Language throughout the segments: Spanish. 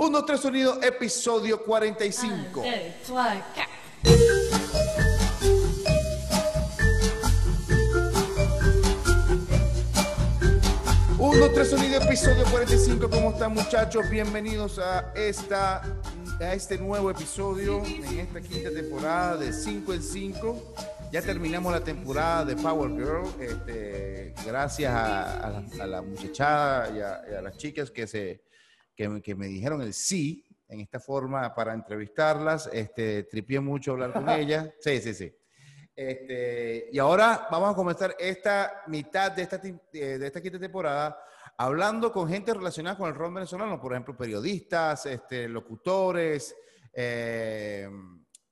1, 3 sonido, episodio 45. Uno, tres sonido, episodio 45. ¿Cómo están, muchachos? Bienvenidos a esta a este nuevo episodio en esta quinta temporada de 5 en 5. Ya terminamos la temporada de Power Girl. Este, gracias a, la, muchachada y a, las chicas que, se, que, que, me dijeron el sí en esta forma para entrevistarlas. Este, tripié mucho hablar con ellas. Sí, sí, sí. Este, y ahora vamos a comenzar esta mitad de esta, de esta quinta temporada hablando con gente relacionada con el rol venezolano, por ejemplo, periodistas, este, locutores, eh,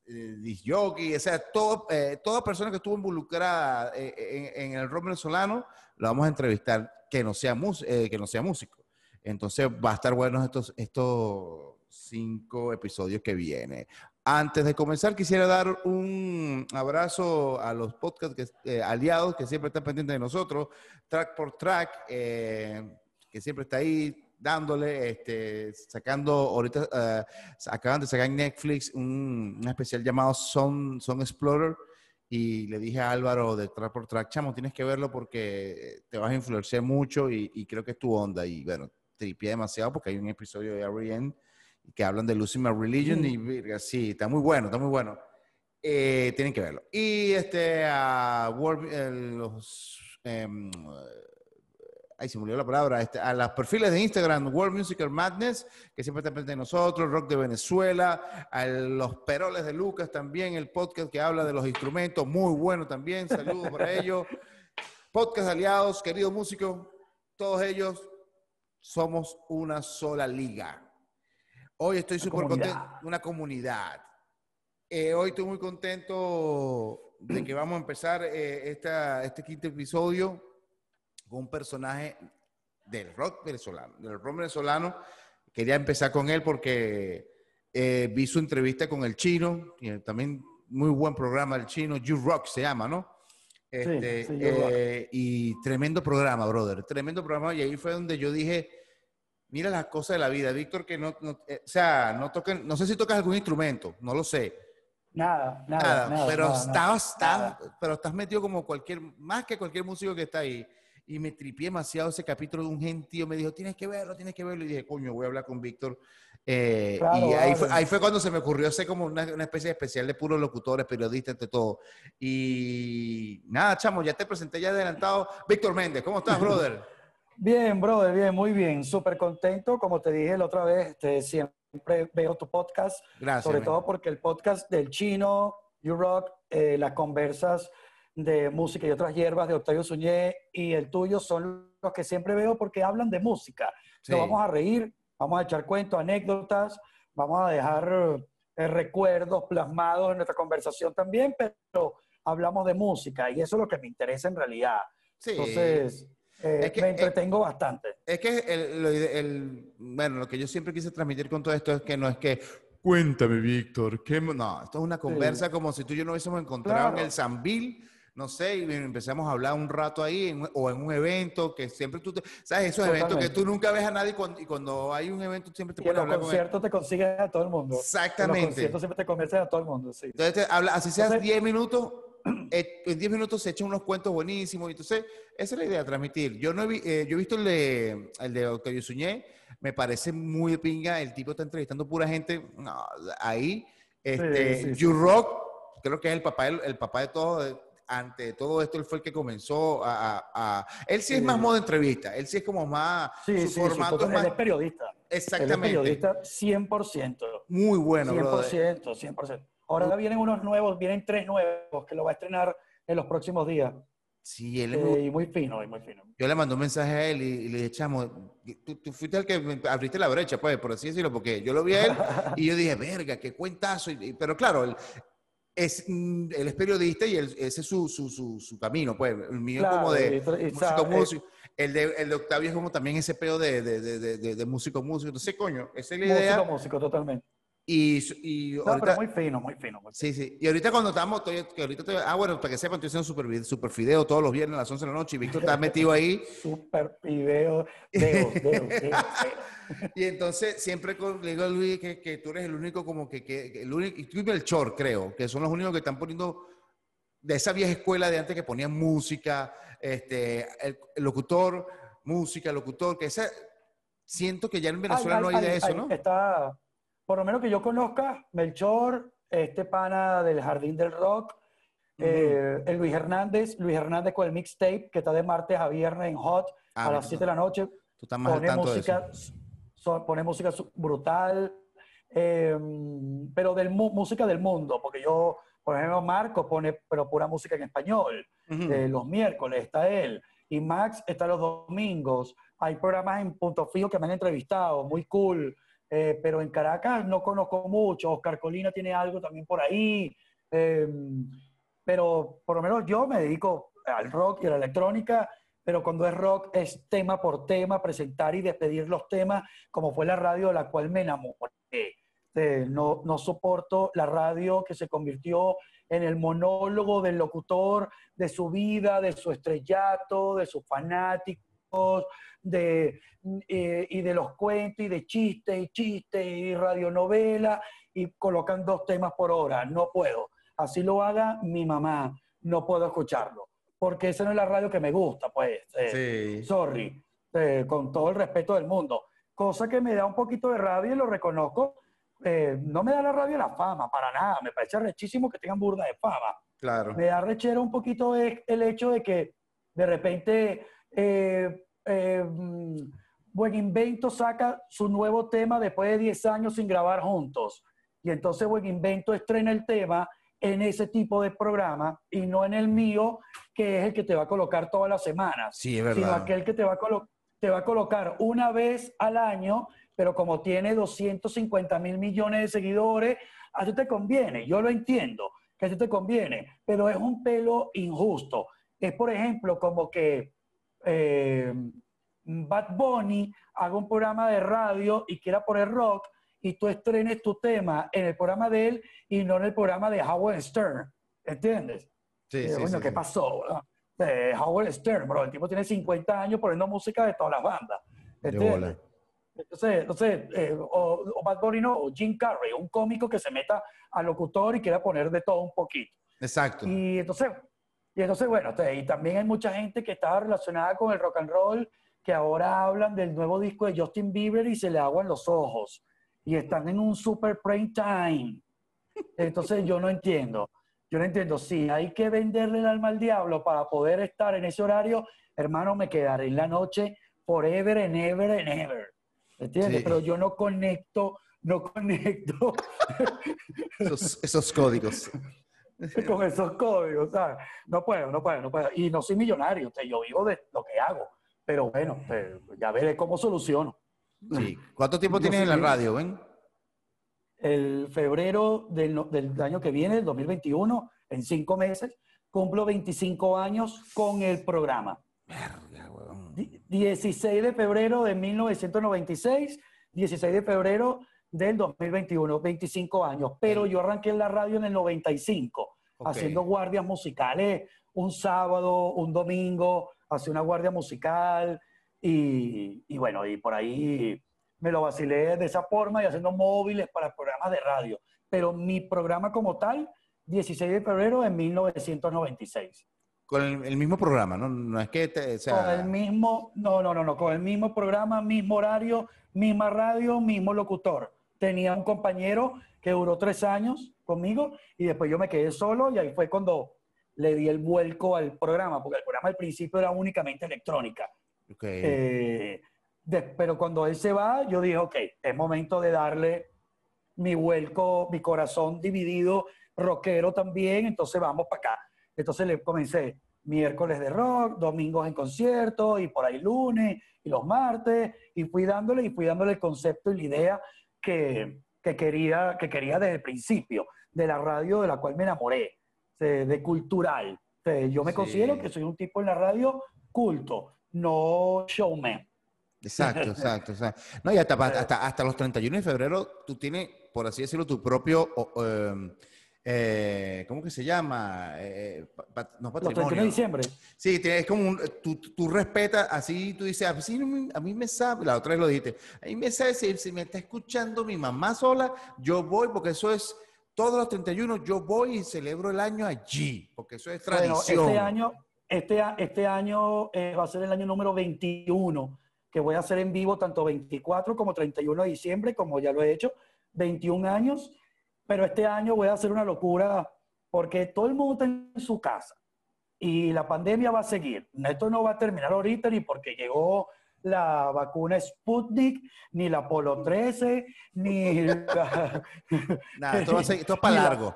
eh o sea, todo, eh, toda persona que estuvo involucrada eh, en, el rol venezolano, la vamos a entrevistar que no sea, que no sea músico. Entonces va a estar bueno estos, estos cinco episodios que vienen. Antes de comenzar, quisiera dar un abrazo a los podcast eh, aliados que siempre están pendientes de nosotros, Track por Track, eh, que siempre está ahí dándole, este, sacando, ahorita eh, acaban de sacar en Netflix un, especial llamado Son, Son Explorer, y le dije a Álvaro de Track por Track, chamo, tienes que verlo porque te vas a influenciar mucho y, creo que es tu onda, y bueno, tripié demasiado porque hay un episodio de Ariane que hablan de Losing My Religion y mm. sí, está muy bueno, está muy bueno. Eh, tienen que verlo. Y este, a los, em, ahí se me olvidó la palabra, este, a los perfiles de Instagram, World Musical Madness, que siempre están pendientes de nosotros, Rock de Venezuela, a los Peroles de Lucas también, el podcast que habla de los instrumentos, muy bueno también, saludos para ellos. Podcast aliados, querido músico, todos ellos somos una sola liga. Hoy estoy súper contento, una comunidad. Eh, hoy estoy muy contento de que vamos a empezar eh, este quinto episodio con un personaje del rock venezolano, del rock venezolano. Quería empezar con él porque eh, vi su entrevista con el chino, y también muy buen programa el chino, You Rock se llama, ¿no? Este, y tremendo programa, brother, tremendo programa. Y ahí fue donde yo dije, mira las cosas de la vida. Víctor, que no, eh, o sea, no toquen, no sé si tocas algún instrumento, no lo sé. Nada, nada, nada, pero estabas, pero estás metido como cualquier, más que cualquier músico que está ahí. Y me tripié demasiado ese capítulo de un gentío, me dijo, tienes que verlo, tienes que verlo. Y dije, coño, voy a hablar con Víctor. Eh, y ahí fue, ahí fue, cuando se me ocurrió hacer como una, una, especie de especial de puros locutores, periodistas, entre todo. Y nada, chamo, ya te presenté ya adelantado. Víctor Méndez, ¿cómo estás, brother? Bien, brother, bien, muy bien. Súper contento. Como te dije la otra vez, este, siempre veo tu podcast. Gracias. Sobre todo porque el podcast del chino, You Rock, eh, las conversas de música y otras hierbas de Octavio Suñé y el tuyo son los que siempre veo porque hablan de música. Nos vamos a reír, vamos a echar cuentos, anécdotas, vamos a dejar eh, recuerdos plasmados en nuestra conversación también, pero hablamos de música y eso es lo que me interesa en realidad. Sí. Entonces, eh, es que, me entretengo bastante. Es que el, bueno, lo que yo siempre quise transmitir con todo esto es que no es que, cuéntame, Víctor, que no, esto es una conversa como si tú y yo nos hubiésemos encontrado en el Zambil, no sé, y empezamos a hablar un rato ahí, o en un evento, que siempre tú, te, ¿sabes? Esos eventos que tú nunca ves a nadie y cuando, hay un evento siempre te puedes hablar. En los conciertos te consigues a todo el mundo. Exactamente. En los conciertos siempre te convences a todo el mundo, sí. Entonces, habla, así seas 10 minutos, eh, en 10 minutos se echan unos cuentos buenísimos. Entonces, esa es la idea, transmitir. Yo, no he, eh, yo he visto el de, el de Octavio Suñé, me parece muy pinga. El tipo está entrevistando pura gente. ahí, este, You Rock, creo que es el papá, el, papá de todo. Ante todo esto, él fue el que comenzó a. él sí es más modo entrevista. Él sí es como más. su formato es más. Él es periodista. Exactamente. Él es periodista 100%. Muy bueno, 100%, 100%. Ahora vienen unos nuevos, vienen tres nuevos que lo va a estrenar en los próximos días. Sí, él es muy, y muy fino, y muy fino. Yo le mandé un mensaje a él y, le dije, chamo, tú, fuiste el que abriste la brecha, pues, por así decirlo, porque yo lo vi a él y yo dije, verga, qué cuentazo. pero claro, él es, mm, él es periodista y ese es su, su, su, camino, pues. El mío es como de músico, músico. El de, el de Octavio es como también ese pedo de, de, de, de, músico, músico. Entonces, coño, esa es la idea. Músico, músico, totalmente Y, y ahorita, muy fino, muy fino. sí, sí. Y ahorita cuando estamos, que ahorita ah, bueno, para que sepan, estoy haciendo super, super fideo todos los viernes a las 11 de la noche y Víctor está metido ahí. super fideo, deo, deo, Y entonces siempre le digo a Luis que, que, tú eres el único como que, que el único, y tú y el Chor, creo, que son los únicos que están poniendo de esa vieja escuela de antes que ponían música, este, el, locutor, música, locutor, que esa, siento que ya en Venezuela no hay, de eso, ¿no? Está por lo menos que yo conozca, Melchor, este pana del Jardín del Rock, eh, el Luis Hernández, Luis Hernández con el mixtape que está de martes a viernes en Hot ah, a las 7 de la noche. Tú estás más pone música, pone música brutal, em, pero del música del mundo, porque yo, por ejemplo, Marco pone pero pura música en español. Eh, los miércoles está él y Max está los domingos. Hay programas en Punto Fijo que me han entrevistado, muy cool. Eh, pero en Caracas no conozco mucho. Oscar Colina tiene algo también por ahí. Em, pero por lo menos yo me dedico al rock y a la electrónica, pero cuando es rock es tema por tema, presentar y despedir los temas, como fue la radio de la cual me enamoré. Eh, no, no soporto la radio que se convirtió en el monólogo del locutor, de su vida, de su estrellato, de sus fanáticos, de, eh, y de los cuentos y de chistes y chistes y radionovela y colocan dos temas por hora. No puedo. Así lo haga mi mamá. No puedo escucharlo. Porque esa no es la radio que me gusta, pues. Eh, sorry. Eh, con todo el respeto del mundo. Cosa que me da un poquito de rabia y lo reconozco. no me da la rabia la fama, para nada. Me parece rechísimo que tengan burda de fama. Claro. Me da rechero un poquito el hecho de que de repente eh, Buen Invento saca su nuevo tema después de 10 años sin grabar juntos. Y entonces Buen Invento estrena el tema en ese tipo de programa y no en el mío, que es el que te va a colocar todas las semanas. Sí, es verdad. Sino aquel que te va, a te va a colocar una vez al año, pero como tiene 250 mil millones de seguidores, a ti te conviene. Yo lo entiendo, que a ti te conviene, pero es un pelo injusto. Es, por ejemplo, como que eh, Bad Bunny haga un programa de radio y quiera poner rock y tú estrenes tu tema en el programa de él y no en el programa de Howard Stern. ¿Entiendes? Sí, eh, sí, ¿qué pasó? Eh, Howard Stern, bro, el tipo tiene 50 años poniendo música de todas las bandas. ¿Entiendes? Entonces, entonces o, Bad Bunny no, o Jim Carrey, un cómico que se meta al locutor y quiera poner de todo un poquito. Exacto. Y entonces, y entonces, bueno, y también hay mucha gente que estaba relacionada con el rock and roll que ahora hablan del nuevo disco de Justin Bieber y se le aguan los ojos. Y están en un super prime time. Entonces yo no entiendo. Yo no entiendo. Si hay que venderle el alma al diablo para poder estar en ese horario, hermano, me quedaré en la noche forever and ever and ever. ¿Entiendes? Pero yo no conecto, no conecto. esos, esos códigos. con esos códigos, ¿sabes? No puedo, no puedo, no puedo. Y no soy millonario, yo vivo de lo que hago, pero bueno, ya veré cómo soluciono. Sí. ¿Cuánto tiempo tienes en la radio, ven? El febrero del, del año que viene, el 2021, en cinco meses, cumplo 25 años con el programa. Verga, 16 de febrero de 1996, 16 de febrero del 2021, 25 años, pero yo arranqué en la radio en el 95, haciendo guardias musicales un sábado, un domingo, hacía una guardia musical y, y, bueno, y por ahí me lo vacilé de esa forma y haciendo móviles para programas de radio. Pero mi programa como tal, 16 de febrero de 1996. Con el, mismo programa, ¿no? No es que te, sea... Con el mismo, no, no, no, no, con el mismo programa, mismo horario, misma radio, mismo locutor tenía un compañero que duró tres años conmigo y después yo me quedé solo y ahí fue cuando le di el vuelco al programa, porque el programa al principio era únicamente electrónica. Eh, pero cuando él se va, yo dije, ok, es momento de darle mi vuelco, mi corazón dividido, rockero también, entonces vamos para acá. Entonces le comencé miércoles de rock, domingos en concierto y por ahí lunes y los martes y fui dándole y fui dándole el concepto y la idea que, quería, que quería desde el principio, de la radio de la cual me enamoré, de, cultural. yo me considero que soy un tipo en la radio culto, no showman. Exacto, exacto, No, y hasta, hasta, hasta, los 31 de febrero tú tienes, por así decirlo, tu propio, em, eh, ¿cómo que se llama? Eh, no, patrimonio. Los 31 de diciembre. Sí, es como un, tú, tú respetas, así tú dices, así ah, a mí me sabe, la otra vez lo dijiste, a mí me sabe si, si me está escuchando mi mamá sola, yo voy, porque eso es, todos los 31 yo voy y celebro el año allí, porque eso es tradición. este año, este, este año eh, va a ser el año número 21 que voy a hacer en vivo tanto 24 como 31 de diciembre, como ya lo he hecho, 21 años, pero este año voy a hacer una locura porque todo el mundo está en su casa y la pandemia va a seguir. Esto no va a terminar ahorita ni porque llegó la vacuna Sputnik, ni la Polo 13, ni... Nada, esto, es para largo.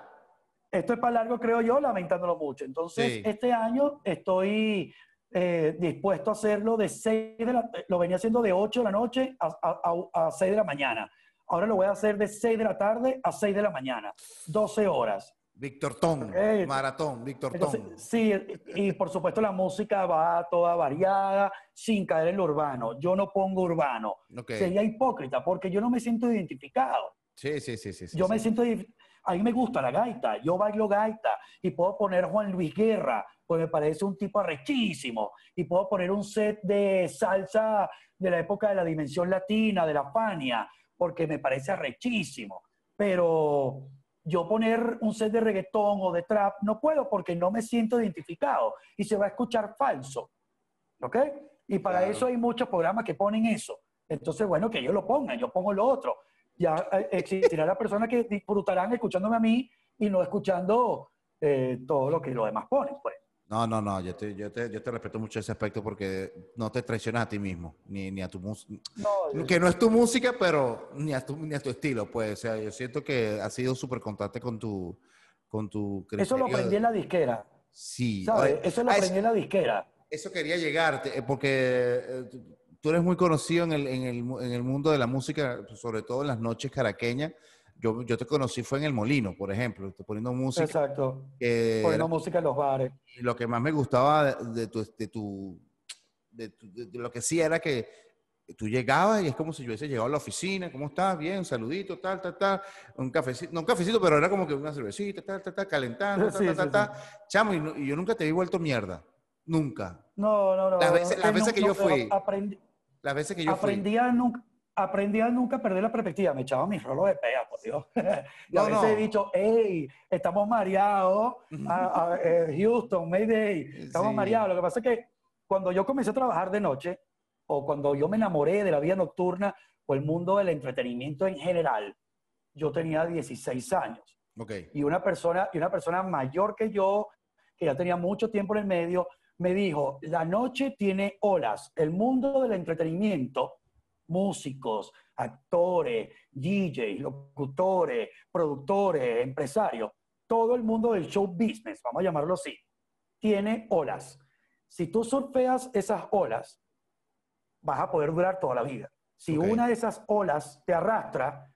Esto es para largo, creo yo, lamentándolo mucho. Entonces, este año estoy eh, dispuesto a hacerlo de 6 de la, lo venía haciendo de 8 de la noche a, a, a, 6 de la mañana. Ahora lo voy a hacer de 6 de la tarde a 6 de la mañana, 12 horas. Víctor Tom, maratón, Víctor Tom. Sí, y por supuesto la música va toda variada, sin caer en lo urbano. Yo no pongo urbano. Sería hipócrita porque yo no me siento identificado. Sí, sí, sí, sí. Yo me siento, a mí me gusta la gaita, yo bailo gaita y puedo poner Juan Luis Guerra, pues me parece un tipo arrechísimo. Y puedo poner un set de salsa de la época de la dimensión latina, de la Fania, porque me parece arrechísimo. Pero yo poner un set de reggaetón o de trap no puedo porque no me siento identificado y se va a escuchar falso. ¿Ok? Y para eso hay muchos programas que ponen eso. Entonces, bueno, que ellos lo pongan, yo pongo lo otro. Ya eh, existirá la persona que disfrutarán escuchándome a mí y no escuchando eh, todo lo que los demás ponen. Pues. No, no, no, yo te, yo, te, yo te respeto mucho ese aspecto porque no te traicionas a ti mismo, ni, ni a tu música. No, que no es tu música, pero ni a tu, ni a tu estilo, pues. O sea, yo siento que has sido súper constante con tu, con tu Eso lo aprendí en la disquera. Sí. ¿sabes? Eso lo aprendí en la disquera. Eso quería llegarte, eh, porque eh, tú eres muy conocido en el, en, el, en el mundo de la música, sobre todo en las noches caraqueñas yo, yo te conocí fue en el Molino, por ejemplo, poniendo música. Exacto. poniendo música en los bares. Y lo que más me gustaba de, tu, de, tu, de, lo que sí era que tú llegabas y es como si yo hubiese llegado a la oficina, ¿cómo estás? Bien, saludito, tal, tal, tal, un cafecito, no un cafecito, pero era como que una cervecita, tal, tal, tal, calentando, tal, tal, tal, tal, chamo, y, yo nunca te vi vuelto mierda, nunca. No, no, no. Las veces, las veces que yo fui, aprendí, las veces que yo aprendí A nunca, aprendí a nunca perder la perspectiva. Me echaba mis rolos de pega, por Dios. y a veces he dicho, hey, estamos mareados, a, eh, Houston, Mayday, estamos mareados. Lo que pasa es que cuando yo comencé a trabajar de noche, o cuando yo me enamoré de la vida nocturna o el mundo del entretenimiento en general, yo tenía 16 años. Okay. Y, una persona, y una persona mayor que yo, que ya tenía mucho tiempo en el medio, me dijo, la noche tiene olas, el mundo del entretenimiento músicos, actores, DJs, locutores, productores, empresarios, todo el mundo del show business, vamos a llamarlo así, tiene olas. Si tú surfeas esas olas, vas a poder durar toda la vida. Si una de esas olas te arrastra,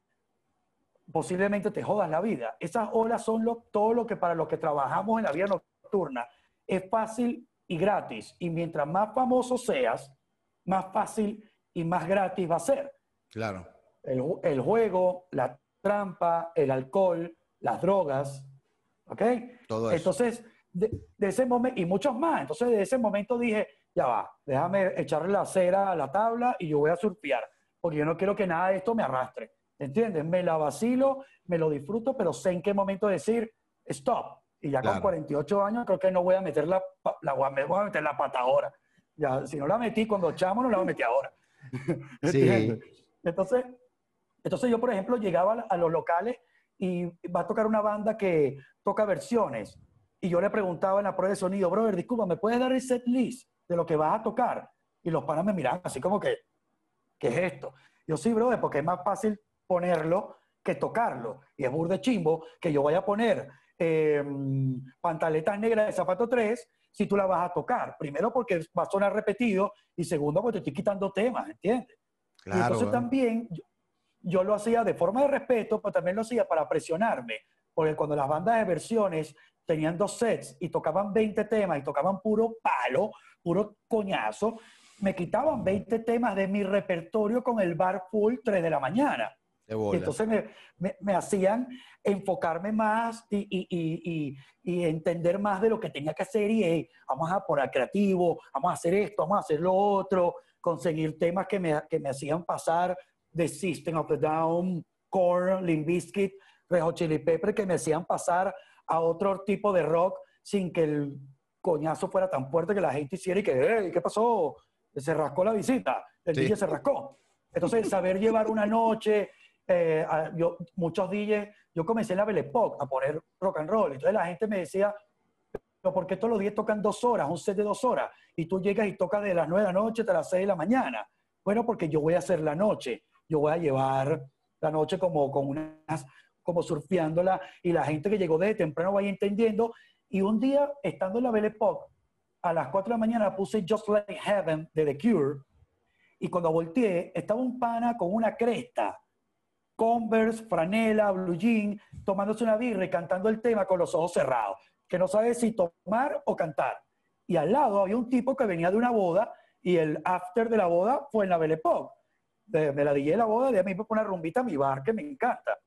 posiblemente te jodas la vida. Esas olas son todo lo que para los que trabajamos en la vida nocturna es fácil y gratis. Y mientras más famoso seas, más fácil y más gratis va a ser. Claro. El, juego, la trampa, el alcohol, las drogas, ¿ok? Todo eso. Entonces, de, ese momento, y muchos más, entonces de ese momento dije, ya va, déjame echarle la cera a la tabla y yo voy a surfear, porque yo no quiero que nada de esto me arrastre, ¿entiendes? Me la vacilo, me lo disfruto, pero sé en qué momento decir, stop. Y ya con 48 años creo que no voy a meter la, la, voy a meter la pata ahora. Ya, si no la metí cuando chamo, no la meter ahora. Sí. entonces, entonces yo, por ejemplo, llegaba a los locales y va a tocar una banda que toca versiones. Y yo le preguntaba en la prueba de sonido, brother, disculpa, ¿me puedes dar el set list de lo que vas a tocar? Y los panas me miran así como que, ¿qué es esto? Yo sí, brother, porque es más fácil ponerlo que tocarlo. Y es burde chimbo que yo vaya a poner eh, pantaletas negras de zapato 3 si tú la vas a tocar. Primero porque va a sonar repetido y segundo porque te estoy quitando temas, ¿entiendes? Claro, y entonces también yo, lo hacía de forma de respeto, pero también lo hacía para presionarme, porque cuando las bandas de versiones tenían dos sets y tocaban 20 temas y tocaban puro palo, puro coñazo, me quitaban 20 temas de mi repertorio con el bar full 3 de la mañana. Y entonces me, me, hacían enfocarme más y, y, y, entender más de lo que tenía que hacer y vamos a poner creativo, vamos a hacer esto, vamos a hacer lo otro, conseguir temas que me, que me hacían pasar de System of the Down, Korn, Limp Bizkit, Red Chili Pepper, que me hacían pasar a otro tipo de rock sin que el coñazo fuera tan fuerte que la gente hiciera y que, ¿qué pasó? Se rascó la visita, el DJ se rascó. Entonces, saber llevar una noche, eh, yo, muchos DJs, yo comencé en la Belle Époque a poner rock and roll. Entonces la gente me decía, pero ¿por qué todos los días tocan dos horas, un set de dos horas? Y tú llegas y tocas de las nueve de la noche hasta las seis de la mañana. Bueno, porque yo voy a hacer la noche. Yo voy a llevar la noche como con unas, como surfeándola y la gente que llegó de temprano vaya entendiendo. Y un día, estando en la Belle Époque, a las 4 de la mañana puse Just Like Heaven de The Cure y cuando volteé estaba un pana con una cresta Converse, franela, blue jean, tomándose una birra y cantando el tema con los ojos cerrados, que no sabe si tomar o cantar. Y al lado había un tipo que venía de una boda y el after de la boda fue en la Belle Époque. Me la dije la boda, de mí me una rumbita a mi bar que me encanta.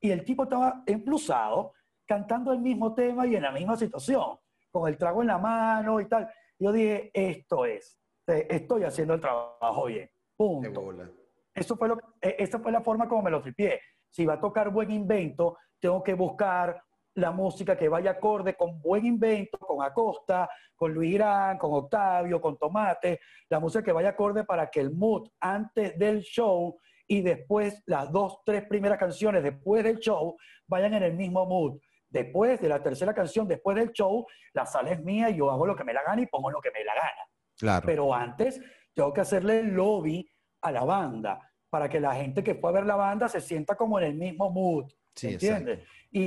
Y el tipo estaba emplusado, cantando el mismo tema y en la misma situación, con el trago en la mano y tal. Yo dije, esto es, estoy haciendo el trabajo bien. Punto. Eso fue lo, e, esa fue la forma como me lo tripié. Si va a tocar buen invento, tengo que buscar la música que vaya acorde con buen invento, con Acosta, con Luis Irán, con Octavio, con Tomate, la música que vaya acorde para que el mood antes del show y después las dos, tres primeras canciones después del show vayan en el mismo mood. Después de la tercera canción, después del show, la sala es mía y yo hago lo que me la gana y pongo lo que me la gana. Claro. Pero antes tengo que hacerle el lobby a la banda, para que la gente que fue a ver la banda se sienta como en el mismo mood, ¿entiendes? Y,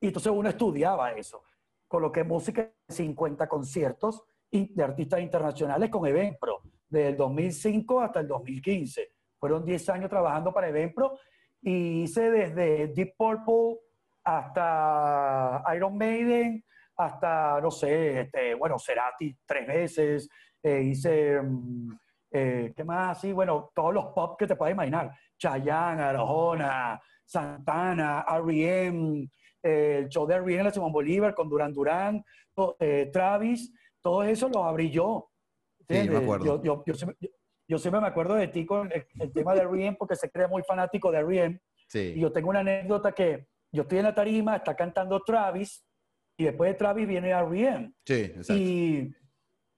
y, entonces uno estudiaba eso. Coloqué música en 50 conciertos de artistas internacionales con Eventpro, del 2005 hasta el 2015. Fueron 10 años trabajando para Eventpro y hice desde Deep Purple hasta Iron Maiden, hasta, no sé, este, bueno, Cerati tres veces, eh, hice... Mm, eh, ¿Qué más así? Bueno, todos los pop que te puedas imaginar. Chayanne, Arjona, Santana, R.E.M., eh, el show de R.E.M. la Simón Bolívar con Duran Duran, eh, Travis, todo eso lo abrí yo. Sí, me acuerdo. Yo, yo, siempre, me acuerdo de ti con el, tema de R.E.M. porque se cree muy fanático de R.E.M. Sí. Y yo tengo una anécdota que yo estoy en la tarima, está cantando Travis, y después de Travis viene R.E.M. Sí, exacto. Y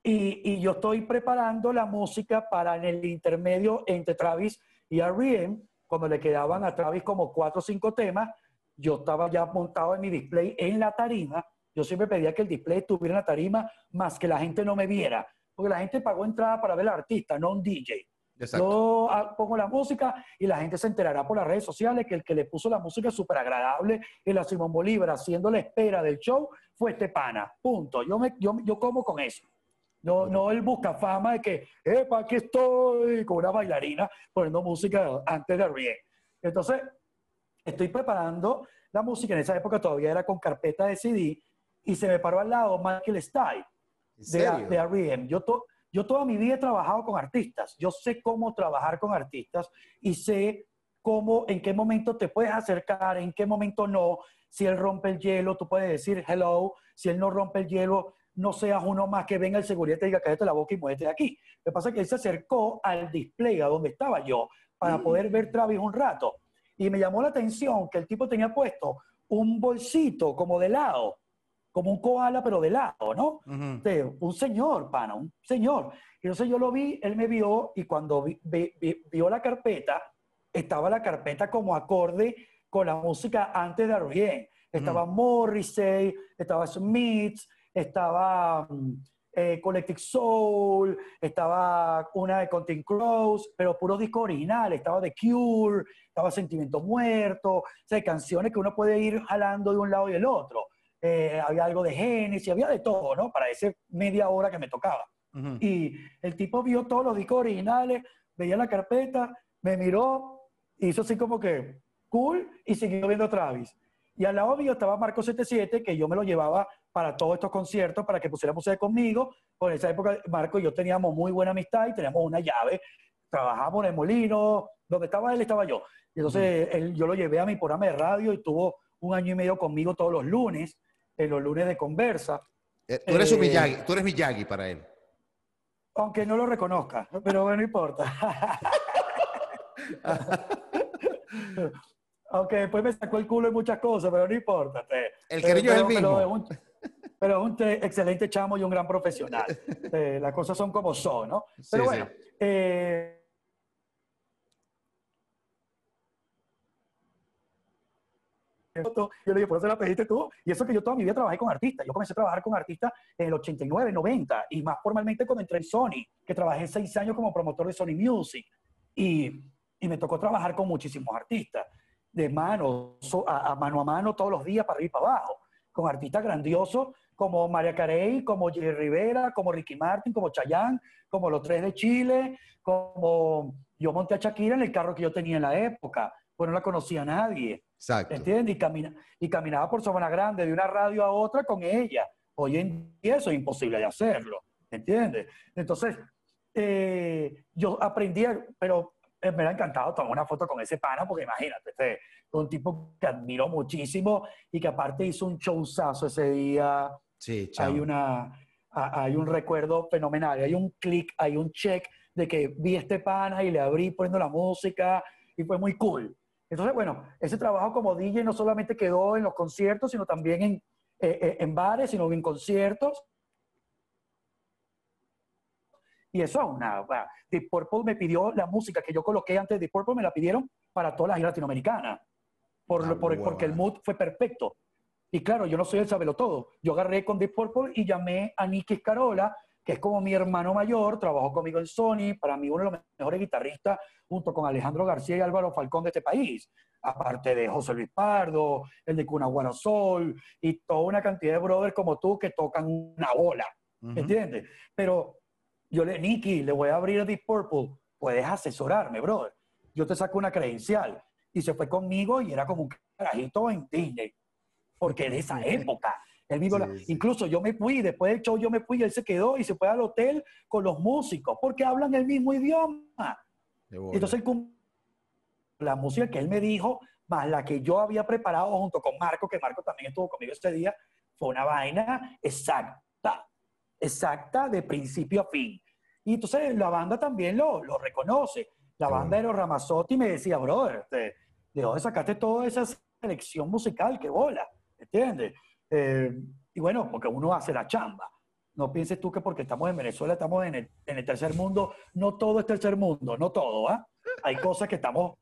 y, yo estoy preparando la música para en el intermedio entre Travis y R.E.M., cuando le quedaban a Travis como cuatro o cinco temas, yo estaba ya montado en mi display en la tarima. Yo siempre pedía que el display estuviera en la tarima, más que la gente no me viera, porque la gente pagó entrada para ver al artista, no un DJ. Yo ah, pongo la música y la gente se enterará por las redes sociales que el que le puso la música súper agradable en la Simón Bolívar haciendo la espera del show fue este pana. Punto. Yo, me, yo, yo como con eso. No, no el busca fama de que, epa, aquí estoy con una bailarina poniendo música antes de Rien. Entonces, estoy preparando la música. En esa época todavía era con carpeta de CD y se me paró al lado Michael Stipe de, de R.E.M. Yo, yo toda mi vida he trabajado con artistas. Yo sé cómo trabajar con artistas y sé cómo, en qué momento te puedes acercar, en qué momento no. Si él rompe el hielo, tú puedes decir hello. Si él no rompe el hielo, no seas uno más que venga el seguridad y te diga, cállate la boca y muévete de aquí. Lo que pasa es que él se acercó al display, a donde estaba yo, para mm. poder ver Travis un rato. Y me llamó la atención que el tipo tenía puesto un bolsito como de lado, como un koala, pero de lado, ¿no? un señor, pana, un señor. Y entonces yo lo vi, él me vio y cuando vio la carpeta, estaba la carpeta como acorde con la música antes de Arrien. Estaba Morrissey, estaba Smith, estaba mm, eh, Collective Soul, estaba una de Content Crows, pero puro disco original, estaba The Cure, estaba Sentimiento Muerto, o sea, canciones que uno puede ir jalando de un lado y del otro. Eh, había algo de Genesis, había de todo, ¿no? Para ese media hora que me tocaba. Y el tipo vio todos los discos originales, veía la carpeta, me miró, hizo así como que cool y siguió viendo Travis. Y al lado mío estaba Marco 77, que yo me lo llevaba para todos estos conciertos, para que pusiera música conmigo. Por esa época, Marco y yo teníamos muy buena amistad y teníamos una llave. Trabajábamos en el molino, donde estaba él, estaba yo. Y entonces él, yo lo llevé a mi programa de radio y tuvo un año y medio conmigo todos los lunes, en los lunes de conversa. Eh, tú eres, Miyagi, tú eres Miyagi para él. Aunque no lo reconozca, pero no importa. Aunque después me sacó el culo en muchas cosas, pero no importa. El cariño es el mismo. Pero es un, excelente chamo y un gran profesional. las cosas son como son, ¿no? Pero bueno, eh, yo le dije, ¿por eso la pediste tú? Y eso que yo toda mi vida trabajé con artistas. Yo comencé a trabajar con artistas en el 89, 90, y más formalmente cuando entré en Sony, que trabajé seis años como promotor de Sony Music. Y, y me tocó trabajar con muchísimos artistas, de mano, a, mano a mano, todos los días, para arriba y para abajo, con artistas grandiosos como María Carey, como Jerry Rivera, como Ricky Martin, como Chayanne, como los tres de Chile, como yo monté a Shakira en el carro que yo tenía en la época, pues no la conocía nadie. Exacto. ¿Entiendes? Y, camina, y caminaba por Sabana Grande de una radio a otra con ella. Hoy en día eso es imposible de hacerlo. ¿Entiendes? Entonces, eh, yo aprendí, pero eh, me ha encantado tomar una foto con ese pana, porque imagínate, este, un tipo que admiro muchísimo y que aparte hizo un showzazo ese día. Sí, Hay, una, hay un recuerdo fenomenal, hay un clic, hay un check de que vi este pana y le abrí poniendo la música y fue muy cool. Entonces, bueno, ese trabajo como DJ no solamente quedó en los conciertos, sino también en, eh, eh, en bares, sino en conciertos. Y eso es una... Deep Purple me pidió la música que yo coloqué antes de Deep Purple, me la pidieron para todas las latinoamericanas, por, ah, por, porque el mood fue perfecto. Y claro, yo no soy el sabelo todo. Yo agarré con Deep Purple y llamé a Nicky Carola, que es como mi hermano mayor, trabajó conmigo en Sony, para mí uno de los mejores guitarristas, junto con Alejandro García y Álvaro Falcón de este país, aparte de José Luis Pardo, el de Cunaguara Sol, y toda una cantidad de brothers como tú que tocan una bola, ¿entiendes? Pero yo le, Nicky, le voy a abrir a Deep Purple, puedes asesorarme, brother. Yo te saco una credencial. Y se fue conmigo y era como un carajito en Disney, porque de esa época Incluso yo me fui, después del show yo me fui y él se quedó y se fue al hotel con los músicos porque hablan el mismo idioma. Entonces la música que él me dijo, más la que yo había preparado junto con Marco, que Marco también estuvo conmigo este día, fue una vaina exacta, exacta de principio a fin. Y entonces la banda también lo, lo reconoce. La banda de los Ramazotti me decía, brother, ¿de dónde sacaste toda esa selección musical? ¡Qué bola! ¿Entiendes? Eh, y bueno, porque uno hace la chamba. No pienses tú que porque estamos en Venezuela, estamos en el, en el tercer mundo. No todo es tercer mundo, no todo. ¿ah? Hay cosas que estamos...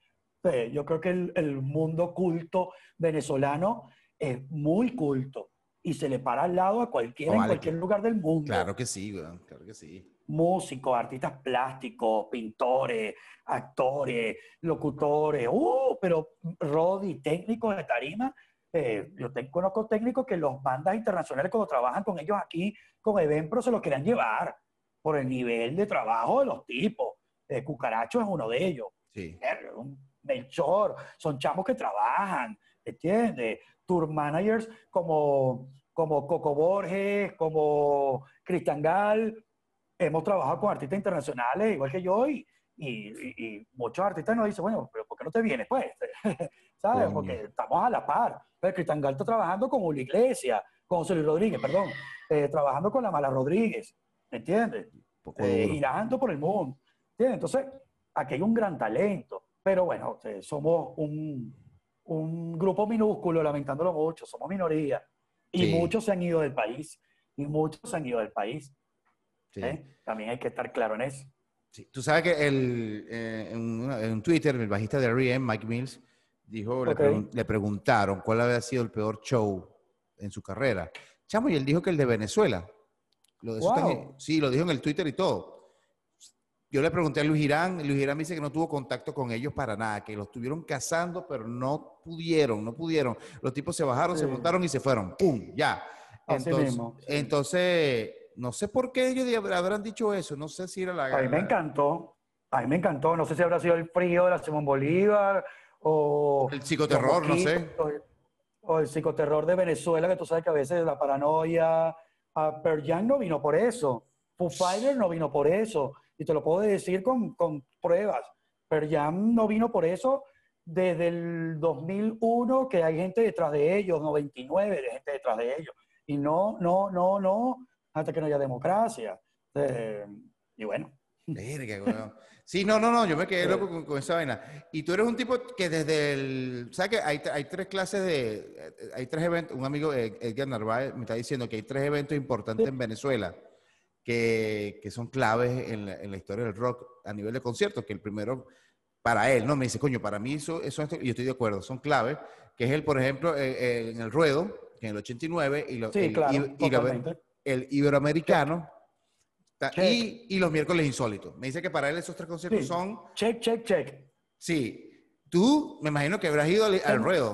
Eh, yo creo que el, el, mundo culto venezolano es muy culto y se le para al lado a cualquiera en cualquier lugar del mundo. Claro que sí, claro que sí. Músicos, artistas plásticos, pintores, actores, locutores, uh, pero Rodi, técnicos de tarima, eh, yo conozco técnicos que los bandas internacionales cuando trabajan con ellos aquí, con Eventpro, se los querían llevar por el nivel de trabajo de los tipos. Eh, Cucaracho es uno de ellos. Sí. Un Melchor, son chamos que trabajan, ¿entiendes? Tour managers como, como Coco Borges, como Cristian Gal. Hemos trabajado con artistas internacionales, igual que yo, y, y, muchos artistas nos dicen, bueno, pero ¿por qué no te vienes, pues? ¿Sabes? Porque estamos a la par. Pero Cristian Gal está trabajando con Uli Iglesia, con José Luis Rodríguez, perdón, eh, trabajando con la Mala Rodríguez, ¿me entiendes? Eh, girando por el mundo. ¿Entiendes? Entonces, aquí hay un gran talento. Pero bueno, eh, somos un, un, grupo minúsculo, lamentándolo mucho, somos minoría. Y muchos se han ido del país. Y muchos se han ido del país. También hay que estar claro en eso. Tú sabes que el, en, Twitter, el bajista de R.E.M., Mike Mills, Dijo, le, preguntaron cuál había sido el peor show en su carrera. Chamo, y él dijo que el de Venezuela. Lo sí, lo dijo en el Twitter y todo. Yo le pregunté a Luis Girán, Luis Girán me dice que no tuvo contacto con ellos para nada, que los estuvieron cazando, pero no pudieron, no pudieron. Los tipos se bajaron, se montaron y se fueron. ¡Pum! Ya. Entonces, entonces, no sé por qué ellos habrán dicho eso, no sé si era la... A mí me encantó, a mí me encantó, no sé si habrá sido el frío de la Simón Bolívar el psicoterror, no sé. o el psicoterror de Venezuela, que tú sabes que a veces la paranoia, uh, Pearl Jam no vino por eso, Foo Fighters no vino por eso, y te lo puedo decir con, con pruebas. Pearl Jam no vino por eso desde el 2001, que hay gente detrás de ellos, 99 de gente detrás de ellos. Y no, no, no, no, hasta que no haya democracia. Eh, y bueno. Sí, no, no, no, yo me quedé loco con, esa vaina. Y tú eres un tipo que desde el... ¿Sabes que hay, hay tres clases de... Hay tres eventos, un amigo, eh, Edgar Narváez, me está diciendo que hay tres eventos importantes en Venezuela que, que son claves en la, en la, historia del rock a nivel de conciertos, que el primero, para él, ¿no? Me dice, coño, para mí eso, eso y yo estoy de acuerdo, son claves, que es el, por ejemplo, eh, eh, en el ruedo, que en el 89, y, lo, sí, claro, el iberoamericano y, y, los miércoles insólitos. Me dice que para él esos tres conciertos son... Check, check, check. Sí. Tú, me imagino que habrás ido al, ruedo.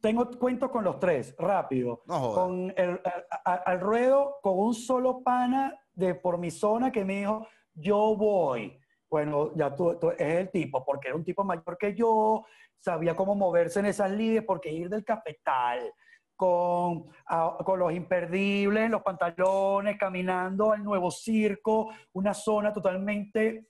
tengo cuento con los tres, rápido. con el, al ruedo, con un solo pana de por mi zona que me dijo, yo voy. Bueno, ya tú, tú, es el tipo, porque era un tipo mayor que yo, sabía cómo moverse en esas líneas, porque ir del cafetal, con, con los imperdibles, los pantalones, caminando al nuevo circo, una zona totalmente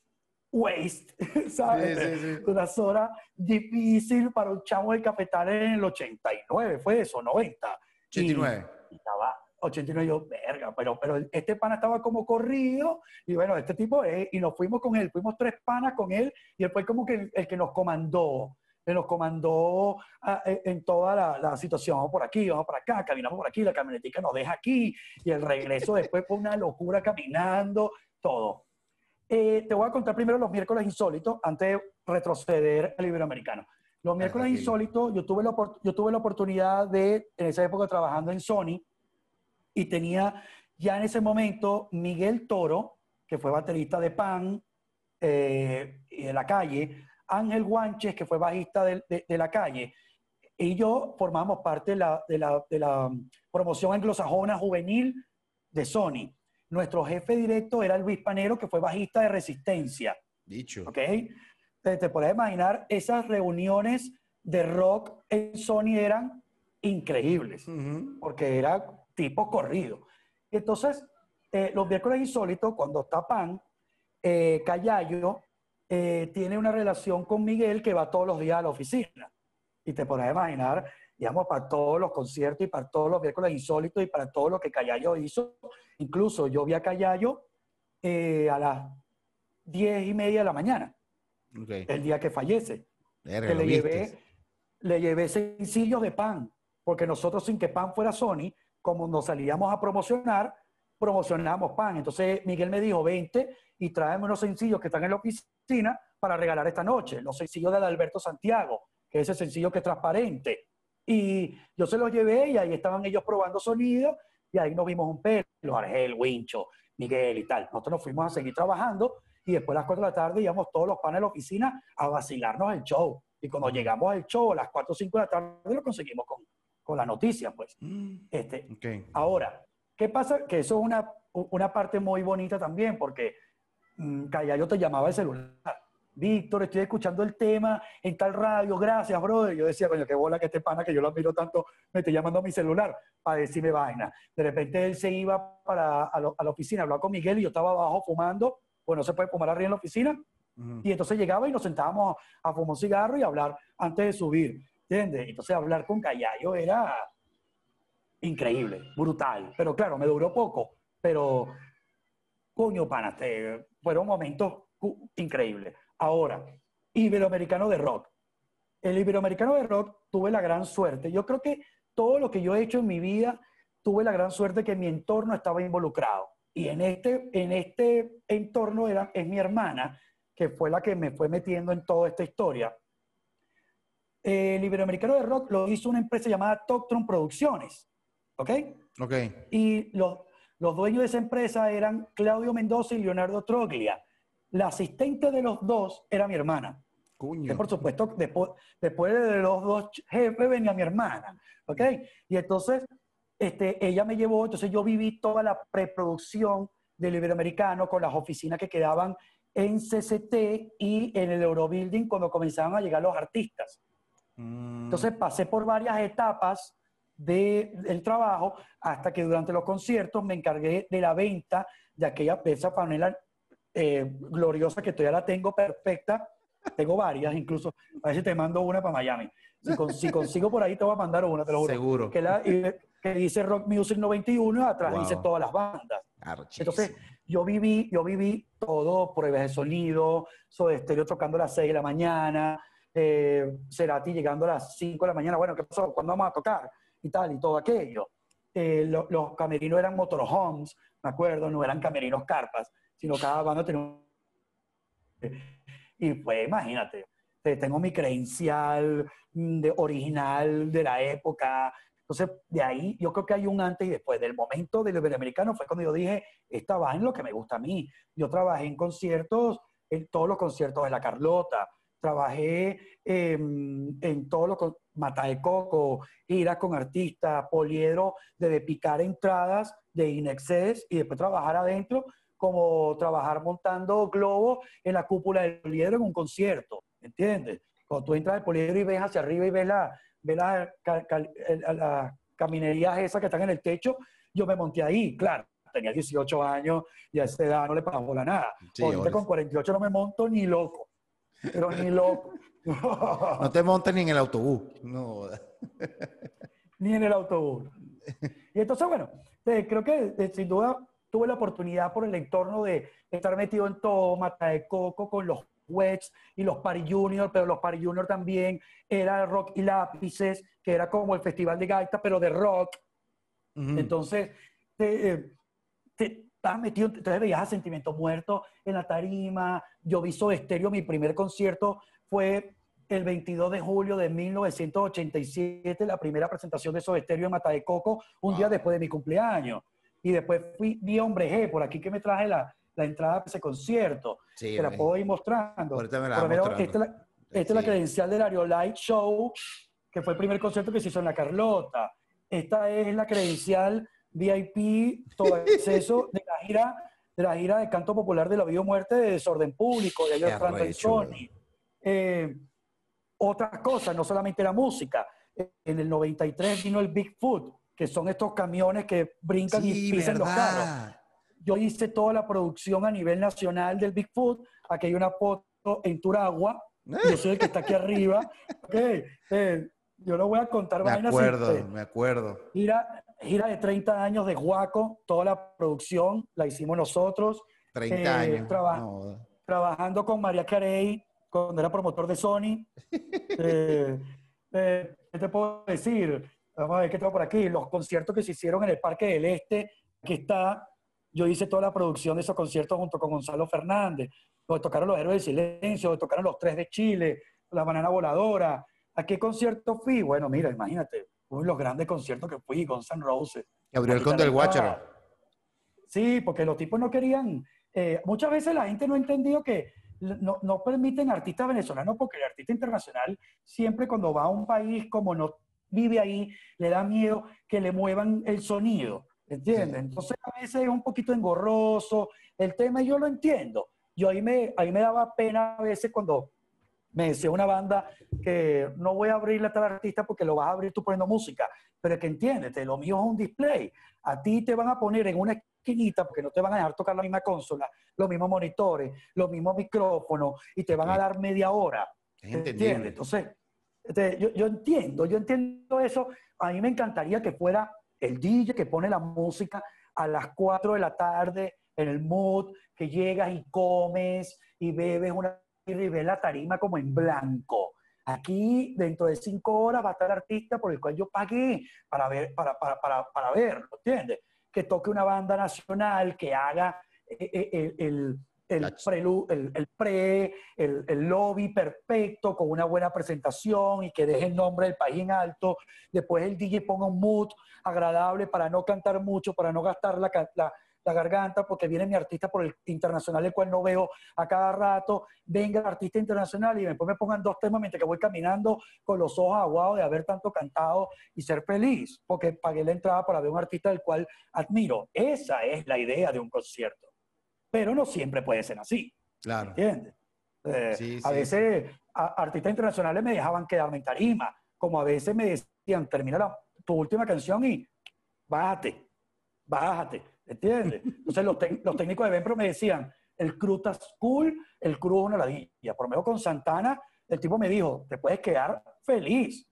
waste, ¿sabes? Una zona difícil para un chavo de cafetal en el 89, fue eso, 90. 89. Y, estaba 89, yo, verga, pero, pero este pana estaba como corrido, y bueno, este tipo, es, y nos fuimos con él, fuimos tres panas con él, y él fue como que el, el que nos comandó que nos comandó ah, e, en toda la, situación. Vamos por aquí, vamos por acá, caminamos por aquí, la camionetica nos deja aquí y el regreso después fue una locura caminando, todo. Eh, te voy a contar primero los miércoles insólitos antes de retroceder al iberoamericano. Los miércoles insólitos, yo tuve, la, yo tuve la oportunidad de, en esa época, trabajando en Sony y tenía ya en ese momento Miguel Toro, que fue baterista de Pan eh, de la calle, Ángel Guanches, que fue bajista de, la calle, y yo formamos parte de la, de la, de la promoción anglosajona juvenil de Sony. Nuestro jefe directo era Luis Panero, que fue bajista de Resistencia. Dicho. ¿Ok? Te, te puedes imaginar, esas reuniones de rock en Sony eran increíbles, porque era tipo corrido. Entonces, eh, los miércoles insólitos, cuando está Pan, eh, Callayo eh, tiene una relación con Miguel que va todos los días a la oficina. Y te podrás imaginar, digamos, para todos los conciertos y para todos los miércoles insólitos y para todo lo que Callayo hizo. Incluso yo vi a Callayo eh, a las diez y media de la mañana, el día que fallece. que le llevé, le llevé sencillos de pan, porque nosotros sin que pan fuera Sony, como nos salíamos a promocionar, promocionamos pan. Entonces Miguel me dijo, vente y tráeme unos sencillos que están en la oficina para regalar esta noche. Los sencillos de Alberto Santiago, que es ese sencillo que es transparente. Y yo se los llevé y ahí estaban ellos probando sonido y ahí nos vimos un pelo, Argel, Wincho, Miguel y tal. Nosotros nos fuimos a seguir trabajando y después a las 4 de la tarde íbamos todos los panes de la oficina a vacilarnos el show. Y cuando llegamos al show a las 4 o 5 de la tarde lo conseguimos con, con la noticia, pues. Mm, este, Ahora, ¿qué pasa? Que eso es una, una parte muy bonita también, porque Mm, yo te llamaba el celular. Víctor, estoy escuchando el tema en tal radio, gracias, brother. Yo decía, coño, qué bola que este pana que yo lo admiro tanto me esté llamando a mi celular para decirme vaina. De repente él se iba para, a, la oficina, hablaba con Miguel y yo estaba abajo fumando, pues no se puede fumar arriba en la oficina. Y entonces llegaba y nos sentábamos a, fumar un cigarro y a hablar antes de subir, ¿entiendes? Entonces hablar con Callayo era increíble, brutal. Pero claro, me duró poco, pero coño, pana, fueron momentos increíbles. Ahora, Iberoamericano de Rock. El Iberoamericano de Rock tuve la gran suerte. Yo creo que todo lo que yo he hecho en mi vida, tuve la gran suerte que mi entorno estaba involucrado. Y en este, en este entorno era, es mi hermana, que fue la que me fue metiendo en toda esta historia. El Iberoamericano de Rock lo hizo una empresa llamada Toctron Producciones. ¿Ok? Ok. Y los, los dueños de esa empresa eran Claudio Mendoza y Leonardo Troglia. La asistente de los dos era mi hermana. Cuño. por supuesto, después, después de los dos jefes venía mi hermana. ¿Ok? Y entonces, este, ella me llevó, entonces yo viví toda la preproducción del Iberoamericano con las oficinas que quedaban en CCT y en el Eurobuilding cuando comenzaban a llegar los artistas. Entonces pasé por varias etapas del trabajo hasta que durante los conciertos me encargué de la venta de aquella esa panela eh, gloriosa que todavía la tengo perfecta. Tengo varias, incluso. A si te mando una para Miami. Si, consigo por ahí, te voy a mandar una, te lo juro. Seguro. Que, la, que dice Rock Music 91, atrás dice todas las bandas. Entonces, yo viví, yo viví todo, pruebas de sonido, Soy Estéreo tocando a las 6 de la mañana, eh, Cerati llegando a las 5 de la mañana, bueno, ¿qué pasó? ¿Cuándo vamos a tocar? Y tal, y todo aquello. Eh, los camerinos eran motorhomes, me acuerdo, no eran camerinos carpas, sino cada banda tenía un... Y pues, imagínate, tengo mi credencial mm, de, original de la época. Entonces, de ahí yo creo que hay un antes y después. Del momento del Iberoamericano fue cuando yo dije, esta va en lo que me gusta a mí. Yo trabajé en conciertos, en todos los conciertos de la Carlota, trabajé en todos los Mata de Coco, ir con artistas, poliedro, de picar entradas de Inexcess y después trabajar adentro, como trabajar montando globos en la cúpula del poliedro en un concierto, ¿entiendes? Cuando tú entras al poliedro y ves hacia arriba y ves la, ves la, la, caminerías esas que están en el techo, yo me monté ahí, claro, tenía 18 años y a esa edad no le pasó la nada. Sí, con 48 no me monto ni loco, pero ni loco. No te montes ni en el autobús. No. ni en el autobús. Y entonces, bueno, eh, creo que eh, sin duda tuve la oportunidad por el entorno de estar metido en todo, Mata de Coco, con los Wets y los Party Junior, pero los Party Junior también era rock y lápices, que era como el festival de gaita, pero de rock. Entonces, te, eh, te, estás metido, entonces veías a Sentimiento Muerto en la tarima, yo vi Soda Estéreo, mi primer concierto fue el 22 de julio de 1987, la primera presentación de Soda en Mata de Coco, un día después de mi cumpleaños. Y después fui, vi Hombre G, por aquí que me traje la, la entrada a ese concierto. Sí, Te la puedo ir mostrando. Ahorita me la mostrando. Esta, es la, esta es la credencial del Ario Light Show, que fue el primer concierto que se hizo en La Carlota. Esta es la credencial VIP, todo acceso de gira de la gira de canto popular de la vida muerte de Desorden Público, de de Sony eh, otras cosas, no solamente la música. En el 93 vino el Bigfoot, que son estos camiones que brincan y pisan los carros. Yo hice toda la producción a nivel nacional del Bigfoot. Aquí hay una foto en Turagua. Yo soy el que está aquí arriba. Eh, yo no voy a contar me Acuerdo, me acuerdo, Gira, gira de 30 años de Guaco, toda la producción la hicimos nosotros. 30 eh, años. Trabajando con María Carey, cuando era promotor de Sony. Eh, eh, ¿Qué te puedo decir? Vamos a ver qué tengo por aquí. Los conciertos que se hicieron en el Parque del Este, aquí está. Yo hice toda la producción de esos conciertos junto con Gonzalo Fernández. Donde tocaron los Héroes del Silencio, donde tocaron los Tres de Chile, La Banana Voladora. ¿A qué concierto fui? Bueno, mira, imagínate, uno de los grandes conciertos que fui con San Roses. Gabriel Conde del Guacharo. Sí, porque los tipos no querían. Eh, muchas veces la gente no ha entendido que no, no, permiten artistas venezolanos porque el artista internacional siempre cuando va a un país como no vive ahí, le da miedo que le muevan el sonido, ¿entiendes? Entonces a veces es un poquito engorroso el tema yo lo entiendo. Yo ahí me, ahí me daba pena a veces cuando me decía una banda que no voy a abrirle a tal artista porque lo vas a abrir tú poniendo música, pero que entiéndete, lo mío es un display. A ti te van a poner en una porque no te van a dejar tocar la misma consola, los mismos monitores, los mismos micrófonos y te van a dar media hora. ¿Entiendes? Entonces, este, yo, yo, entiendo, yo entiendo eso. A mí me encantaría que fuera el DJ que pone la música a las 4 de la tarde en el mood, que llegas y comes y bebes una y ves la tarima como en blanco. Aquí, dentro de cinco horas, va a estar el artista por el cual yo pagué para, ver, para, para, para, para verlo, ¿entiendes? que toque una banda nacional, que haga eh, eh, el, el, el, el, pre, el, el, lobby perfecto, con una buena presentación y que deje el nombre del país en alto. Después el DJ ponga un mood agradable para no cantar mucho, para no gastar la, la, la garganta, porque viene mi artista por el internacional, el cual no veo a cada rato, venga el artista internacional y después me pongan dos temas mientras que voy caminando con los ojos aguados de haber tanto cantado y ser feliz, porque pagué la entrada para ver un artista del cual admiro. Esa es la idea de un concierto. Pero no siempre puede ser así. Claro. ¿Entiendes? Eh, a veces artistas internacionales me dejaban quedarme en tarima, como a veces me decían, termina tu última canción y bájate, bájate, ¿entiendes? Entonces los, los técnicos de Vempro me decían, el crew está cool, el crew es una ladilla. Por medio con Santana, el tipo me dijo, te puedes quedar feliz.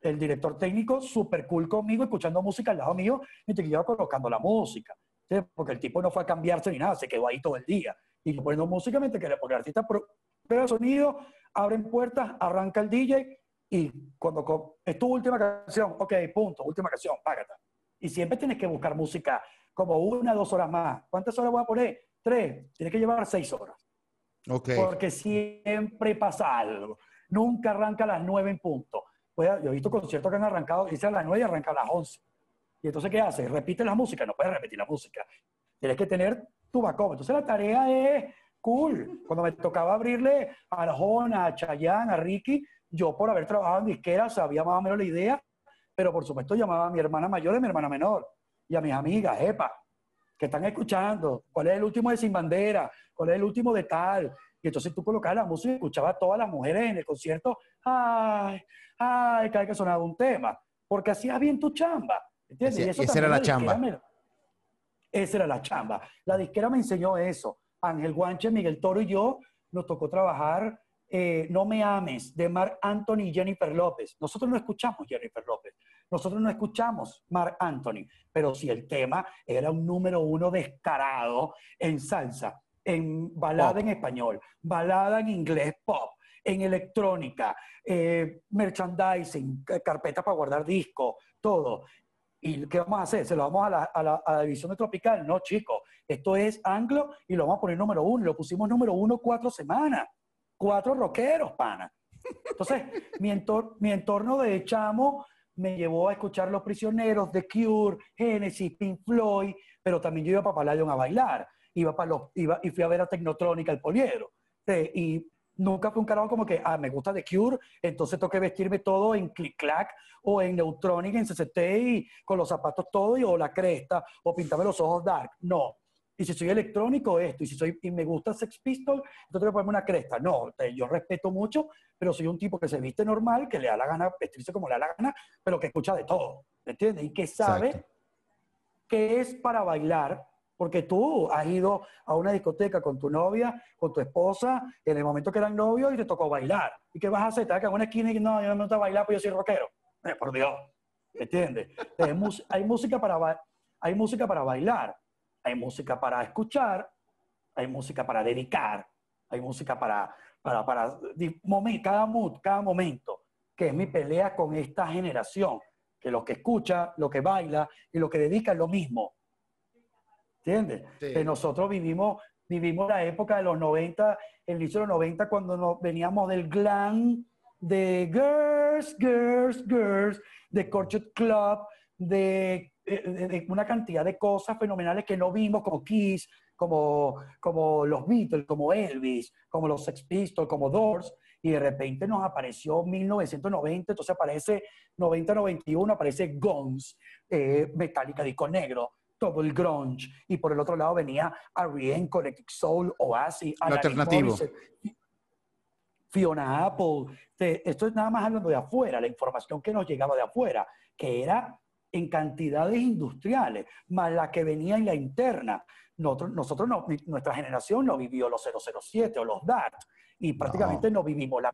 El director técnico, súper cool conmigo, escuchando música al lado mío, y te iba colocando la música. Porque el tipo no fue a cambiarse ni nada, se quedó ahí todo el día. Y yo poniendo música, me quería porque el artista prueba sonido, abren puertas, arranca el DJ, y cuando es tu última canción, ok, punto, última canción, págata. Y siempre tienes que buscar música como una, dos horas más. ¿Cuántas horas voy a poner? Tres. Tienes que llevar seis horas. Okay. Porque siempre pasa algo. Nunca arranca a las nueve en punto. Pues, yo he visto conciertos que han arrancado, dice a las nueve y arranca a las once. Y entonces, ¿qué haces? Repite la música. No puedes repetir la música. Tienes que tener tu backup. Entonces, la tarea es cool. Cuando me tocaba abrirle a Arjona, a Chayanne, a Ricky, yo por haber trabajado en disquera sabía más o menos la idea, pero por supuesto llamaba a mi hermana mayor y mi hermana menor y a mis amigas, epa, que están escuchando, cuál es el último de Sin Bandera, cuál es el último de tal. Y entonces tú colocabas la música y escuchabas a todas las mujeres en el concierto, ay, ay, cada vez que sonaba un tema, porque hacías bien tu chamba. ¿Entiendes? y esa era la, chamba. esa era la chamba. La disquera me enseñó eso. Ángel Guanche, Miguel Toro y yo nos tocó trabajar eh, No me ames de Mark Anthony y Jennifer López. Nosotros no escuchamos Jennifer López, nosotros no escuchamos Mark Anthony, pero si el tema era un número uno descarado en salsa, en balada en español, balada en inglés pop, en electrónica, eh, merchandising, carpeta para guardar disco, todo. ¿Y qué vamos a hacer? ¿Se lo vamos a la, a la, a la división de tropical? No, chicos. Esto es anglo y lo vamos a poner número uno. Lo pusimos número uno cuatro semanas cuatro rockeros, pana. Entonces, mi, mi entorno de chamo me llevó a escuchar Los Prisioneros, The Cure, Genesis, Pink Floyd, pero también yo iba para Palladium a bailar. Iba para los, iba, y fui a ver a Tecnotrónica, el poliero. y nunca fue un carajo como que, ah, me gusta The Cure, entonces tengo que vestirme todo en click-clack o en Neutronic, en CCT y con los zapatos todo y, o la cresta o pintarme los ojos dark. No, y si soy electrónico, esto, y si soy y me gusta Sex Pistol, entonces voy a ponerme una cresta. No, yo respeto mucho, pero soy un tipo que se viste normal, que le da la gana vestirse como le da la gana, pero que escucha de todo, ¿me entiendes? Y que sabe qué es para bailar, porque tú has ido a una discoteca con tu novia, con tu esposa, en el momento que eran novios y te tocó bailar. ¿Y qué vas a hacer? Te vas a en una esquina y no, yo no me gusta bailar, pues yo soy rockero. Eh, por Dios, ¿me entiendes? hay, música para, hay música para bailar hay música para escuchar, hay música para dedicar, hay música para, para, para cada mood, cada momento, que es mi pelea con esta generación, que lo que escucha, lo que baila y lo que dedica es lo mismo. ¿Entiendes? Que nosotros vivimos, vivimos la época de los 90, el inicio de los 90, cuando nos veníamos del glam de Girls, Girls, Girls, de Corchet Club, de, una cantidad de cosas fenomenales que no vimos, como Kiss, como, como los Beatles, como Elvis, como los Sex Pistols, como Doors, y de repente nos apareció 1990, entonces aparece 90-91, aparece Guns, eh, Metallica, Disco Negro, todo el grunge, y por el otro lado venía R.E.M., Collective Soul, Oasis, alternativo. Fiona Apple, esto es nada más hablando de afuera, la información que nos llegaba de afuera, que era en cantidades industriales, más la que venía en la interna. Nosotros, nosotros no, nuestra generación no vivió los 007 o los DART y prácticamente no, vivimos, la,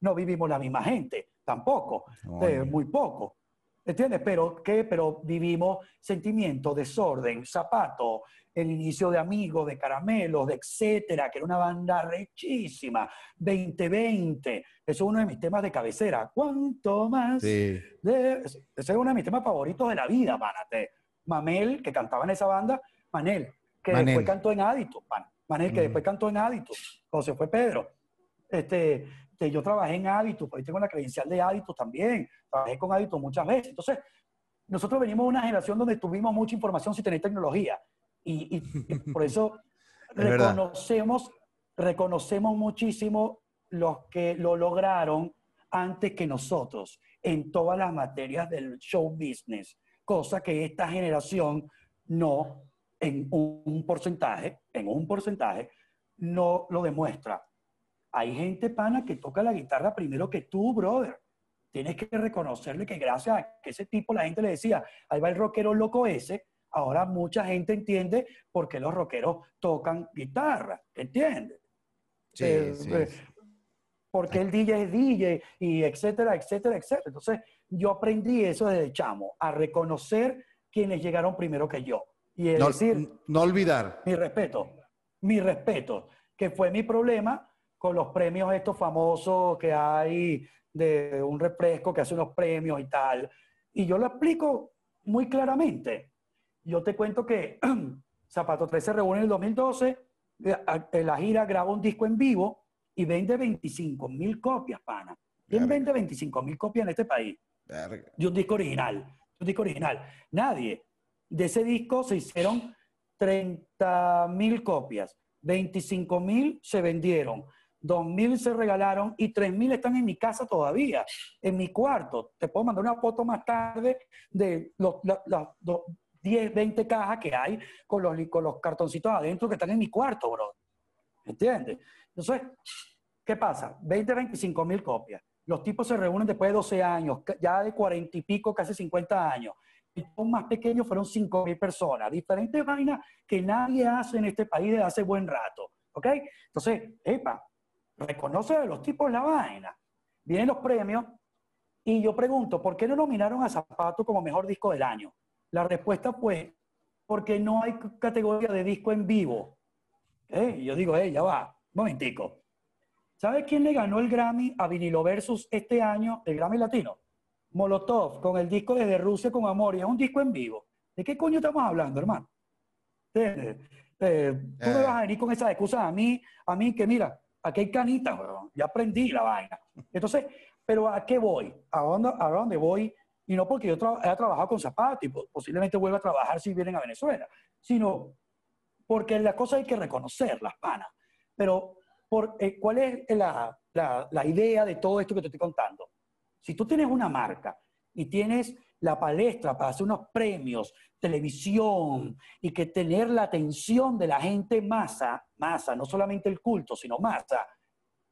no vivimos la misma gente, tampoco, eh, muy poco. ¿Entiendes? Pero, ¿qué? Pero vivimos sentimiento, desorden, zapato, el inicio de Amigos, de Caramelos, de etcétera, que era una banda rechísima, 2020, eso es uno de mis temas de cabecera. ¿Cuánto más? Sí. ese es uno de mis temas favoritos de la vida, pánate. Mamel, que cantaba en esa banda, Manel, que después cantó en Aditus, Manel, que después cantó en Aditus, José fue Pedro. Este, yo trabajé en Aditus, ahí tengo la credencial de Aditus también, trabajé con Aditus muchas veces. Entonces, nosotros venimos de una generación donde tuvimos mucha información sin tener tecnología. Y, por eso reconocemos, reconocemos muchísimo los que lo lograron antes que nosotros en todas las materias del show business, cosa que esta generación no, en un porcentaje, en un porcentaje, no lo demuestra. hay gente pana que toca la guitarra primero que tú, brother. Tienes que reconocerle que gracias a que ese tipo la gente le decía, ahí va el rockero loco ese, ahora mucha gente entiende por qué los rockeros tocan guitarra, ¿entiendes? Sí, Eh, sí, eh, sí. porque el DJ es DJ y etcétera, etcétera, etcétera. Entonces, yo aprendí eso desde chamo, a reconocer quienes llegaron primero que yo. Y es No, decir, no olvidar. mi respeto, mi respeto, que fue mi problema con los premios estos famosos que hay de un refresco que hace unos premios y tal. Y yo lo explico muy claramente. Yo te cuento que Zapato 3 se reúne en el 2012, eh, en la gira graba un disco en vivo y vende 25 mil copias, pana. ¿Quién vende 25 mil copias en este país? Verga. de un disco original. de Un disco original. Nadie. De ese disco se hicieron 30 mil copias. 25 mil se vendieron. 2 mil se regalaron y 3 mil están en mi casa todavía, en mi cuarto. Te puedo mandar una foto más tarde de los, la- la- do- 10, 20 cajas que hay con los, con los cartoncitos adentro que están en mi cuarto, bro. ¿Entiendes? Entonces, ¿qué pasa? 20, 25 mil copias. Los tipos se reúnen después de 12 años, ya de 40 y pico, casi 50 años. Show más pequeño fueron 5 mil personas. Diferentes vainas que nadie hace en este país desde hace buen rato. ¿Ok? Entonces, epa, reconoce a los tipos la vaina. Vienen los premios y yo pregunto, ¿por qué no nominaron a Zapato como mejor disco del año? La respuesta fue, porque no hay categoría de disco en vivo. ¿Eh? Y yo digo, eh, ya va, momentico. ¿Sabes quién le ganó el Grammy a Vinilo Versus este año, el Grammy Latino? Molotov, con el disco Desde Rusia con Amor, y es un disco en vivo. ¿De qué coño estamos hablando, hermano? ¿Entiendes? Eh, tú me Eh. vas a venir con esas excusas a mí, a mí que mira, aquí hay canitas, ya aprendí la vaina. Entonces, pero ¿a qué voy? ¿A dónde, a dónde voy? Y no porque yo trabajado con zapatos y po- posiblemente vuelva a trabajar si vienen a Venezuela, sino porque las cosas hay que reconocerlas, pana. Pero, por, eh, ¿cuál es la, la- la idea de todo esto que te estoy contando? Si tú tienes una marca y tienes la palestra para hacer unos premios, televisión, y que tener la atención de la gente masa, masa, no solamente el culto, sino masa,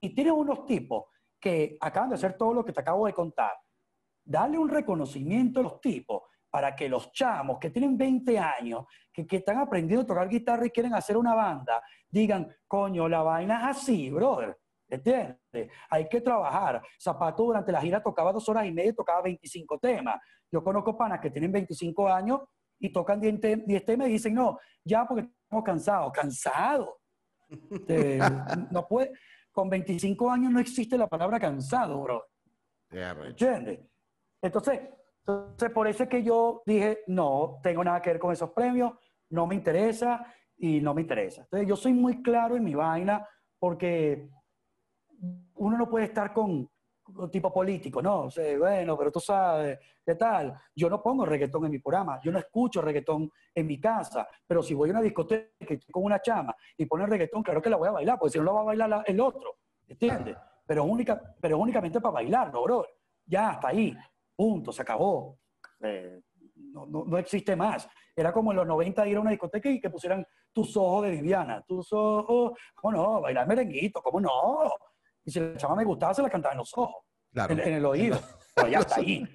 y tienes unos tipos que acaban de hacer todo lo que te acabo de contar, darle un reconocimiento a los tipos para que los chamos que tienen 20 años, que, que están aprendiendo a tocar guitarra y quieren hacer una banda, digan, coño, la vaina es así, brother. ¿Entiendes? Hay que trabajar. Zapato durante la gira tocaba dos horas y media, y tocaba 25 temas. Yo conozco panas que tienen 25 años y tocan 10, te- 10 temas y dicen, no, ya porque estamos cansados. Eh, no puede, con 25 años no existe la palabra cansado, bro. Ya, recho. ¿Entiendes? Entonces, entonces, por eso es que yo dije, no tengo nada que ver con esos premios, no me interesa y no me interesa. Entonces, yo soy muy claro en mi vaina porque uno no puede estar con, con tipo político, ¿no? O sea, bueno, pero tú sabes, ¿qué tal? Yo no pongo reggaetón en mi programa, yo no escucho reggaetón en mi casa, pero si voy a una discoteca y estoy con una chama y pone reggaetón, claro que la voy a bailar, porque si no la va a bailar la- el otro, ¿entiendes? Pero, única, pero únicamente para bailarlo, bro. Ya, hasta ahí, punto, se acabó. Eh, no, no, no existe más. Era como en los 90 ir a una discoteca y que pusieran tus ojos de Viviana, tus ojos, ¿cómo no? Bailar merenguito, ¿cómo no? Y si la chama me gustaba, se la cantaba en los ojos, Claro. en, en el oído. Pero ya hasta ahí.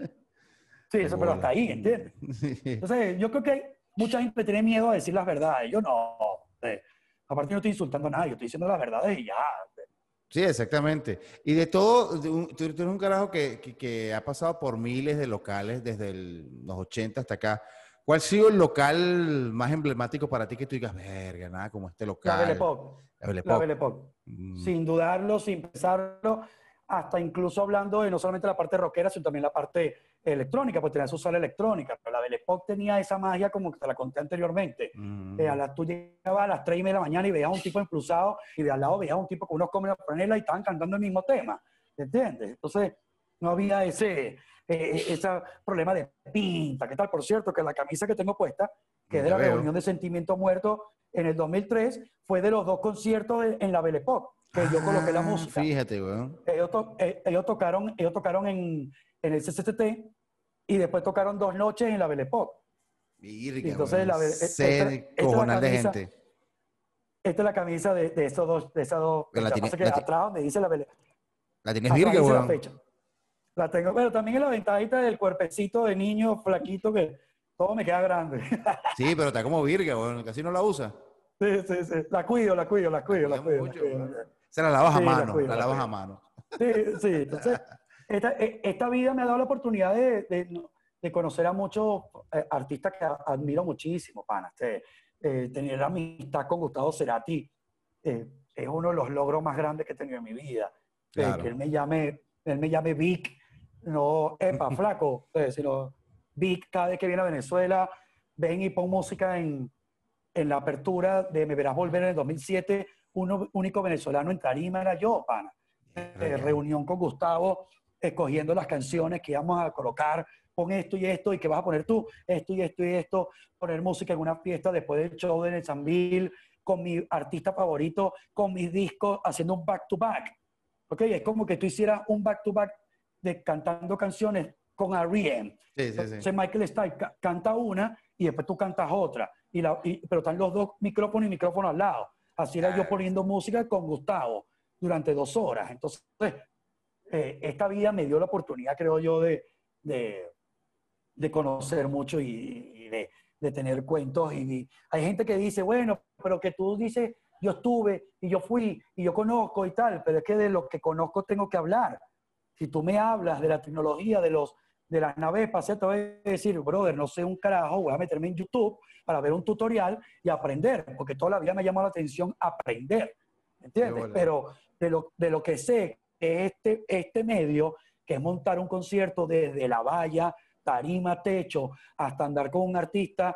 Sí, eso, pero hasta ahí, ¿entiendes? Entonces, yo creo que hay mucha gente tiene miedo a decir las verdades. Yo no. eh, aparte, no estoy insultando a nadie, yo estoy diciendo las verdades y ya. Sí, exactamente. Y de todo, tú, tú eres un carajo que, que- que ha pasado por miles de locales desde el- los 80 hasta acá. ¿Cuál ha sido el local más emblemático para ti que tú digas, verga, nada como este La local? Belle Époque. La Belle La Époque. Belle Époque. Mm, Sin dudarlo, sin pensarlo, hasta incluso hablando de no solamente la parte rockera, sino también la parte electrónica, pues tenía su sala electrónica. Pero la Belle Époque tenía esa magia como que te la conté anteriormente. mm. Eh, a las, tú llegabas a las 3 y media de la mañana y veías a un tipo impulsado y de al lado veías a un tipo con unos cómodos franela y estaban cantando el mismo tema. ¿Entiendes? Entonces, no había ese eh, ese problema de pinta. ¿Qué tal? Por cierto, que la camisa que tengo puesta, que es de la veo. reunión de Sentimiento Muerto en el 2003, fue de los dos conciertos de- en la Belle Époque, que yo coloqué la Ah, música. Fíjate, weón. Ellos, to- eh, ellos tocaron, ellos tocaron en, en el CCCT y después tocaron dos noches en la Belle Époque. Entonces, la Belle- es la cojonal de gente. esta es la camisa de, de esos dos, de esas dos. La tiene- que la atrás donde dice la pele- La tienes la weón. fecha. La tengo, pero también en la ventanita del cuerpecito de niño flaquito que todo me queda grande. Sí, pero está como virga, weón. Casi no la usa. sí, sí, sí. La cuido, la cuido, la cuido, la cuido. Weón. Se la lavas a Sí, la mano. La la lavas a mano. Sí, sí, entonces, esta, e- esta vida me ha dado la oportunidad de, de- de conocer a muchos eh, artistas que a- admiro muchísimo, pana. Este, eh, tener amistad con Gustavo Cerati eh, es uno de los logros más grandes que he tenido en mi vida. Eh, Claro. que él me llame, él me llame Vic, no Epa, flaco, eh, sino Vic cada vez que viene a Venezuela, ven y pon música en, en la apertura de Me Verás Volver en el 2007, uno único venezolano en tarima era yo, pana. Eh, reunión con Gustavo, escogiendo las canciones que íbamos a colocar, pon esto y esto, y que vas a poner tú, esto y esto y esto, poner música en una fiesta después del show de Nezambil, con mi artista favorito, con mis discos, haciendo un back to back. ¿Ok? Es como que tú hicieras un back to back de cantando canciones con R.E.M. Sí, sí, sí. Entonces Michael Stipe ca- canta una y después tú cantas otra. Y la, y- pero están los dos micrófonos y micrófono al lado. Así era yo poniendo música con Gustavo durante dos horas. Entonces, eh, esta vida me dio la oportunidad, creo yo, de, de, de conocer mucho y, y de, de tener cuentos. Y de- hay gente que dice, bueno, pero que tú dices, yo estuve y yo fui y yo conozco y tal, pero es que de lo que conozco tengo que hablar. Si tú me hablas de la tecnología, de los de las naves espaciales, te voy a decir, brother, no sé un carajo, voy a meterme en YouTube para ver un tutorial y aprender, porque toda la vida me ha llamado la atención aprender, ¿entiendes? Pero de lo, de lo que sé, que este, este medio, que es montar un concierto desde la valla, tarima, techo, hasta andar con un artista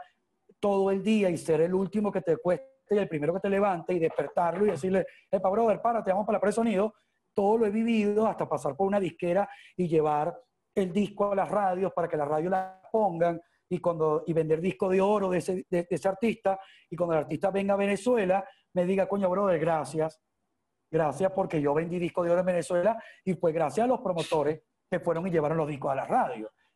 todo el día y ser el último que te cueste y el primero que te levante y despertarlo y decirle, epa, brother, párate, vamos para la pre-sonido, todo lo he vivido hasta pasar por una disquera y llevar el disco a las radios para que las radios la pongan y, cuando, y vender disco de oro de ese, de- de ese artista y cuando el artista venga a Venezuela me diga, coño, brother, gracias, gracias porque yo vendí disco de oro en Venezuela y fue gracias a los promotores que fueron y llevaron los discos a.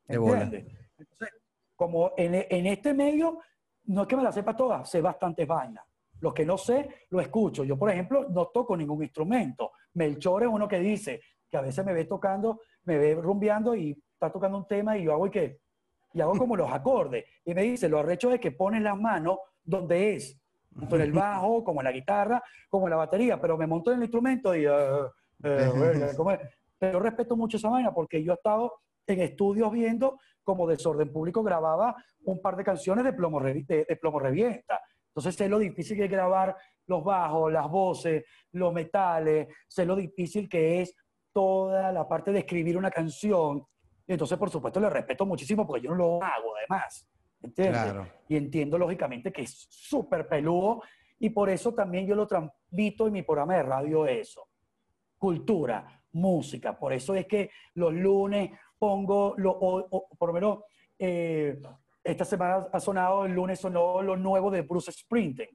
De bola. ¿Entiendes? Entonces, como en, en este medio, no es que me la sepa toda, sé bastantes vainas. Lo que no sé, lo escucho. Yo, por ejemplo, no toco ningún instrumento. Melchor es uno que dice que a veces me ve tocando, me ve rumbeando y está tocando un tema y yo hago y que y hago como los acordes. Y me dice, lo arrecho es que pones las manos donde es, tanto en el bajo, como en la guitarra, como en la batería, pero me monto en el instrumento y... eh, eh, verga, ¿cómo es? Pero respeto mucho esa vaina porque yo he estado en estudios viendo como Desorden Público grababa un par de canciones de Plomo, Revi- de, de Plomo Revienta. Entonces sé lo difícil que es grabar los bajos, las voces, los metales, sé lo difícil que es toda la parte de escribir una canción. Y entonces, por supuesto, le respeto muchísimo porque yo no lo hago, además. ¿Entiendes? Claro. Y entiendo, lógicamente, que es súper peludo y por eso también yo lo transmito en mi programa de radio eso. Cultura, música. Por eso es que los lunes pongo, lo, o- o- por lo menos, eh, esta semana ha sonado, el lunes sonó lo nuevo de Bruce Springsteen.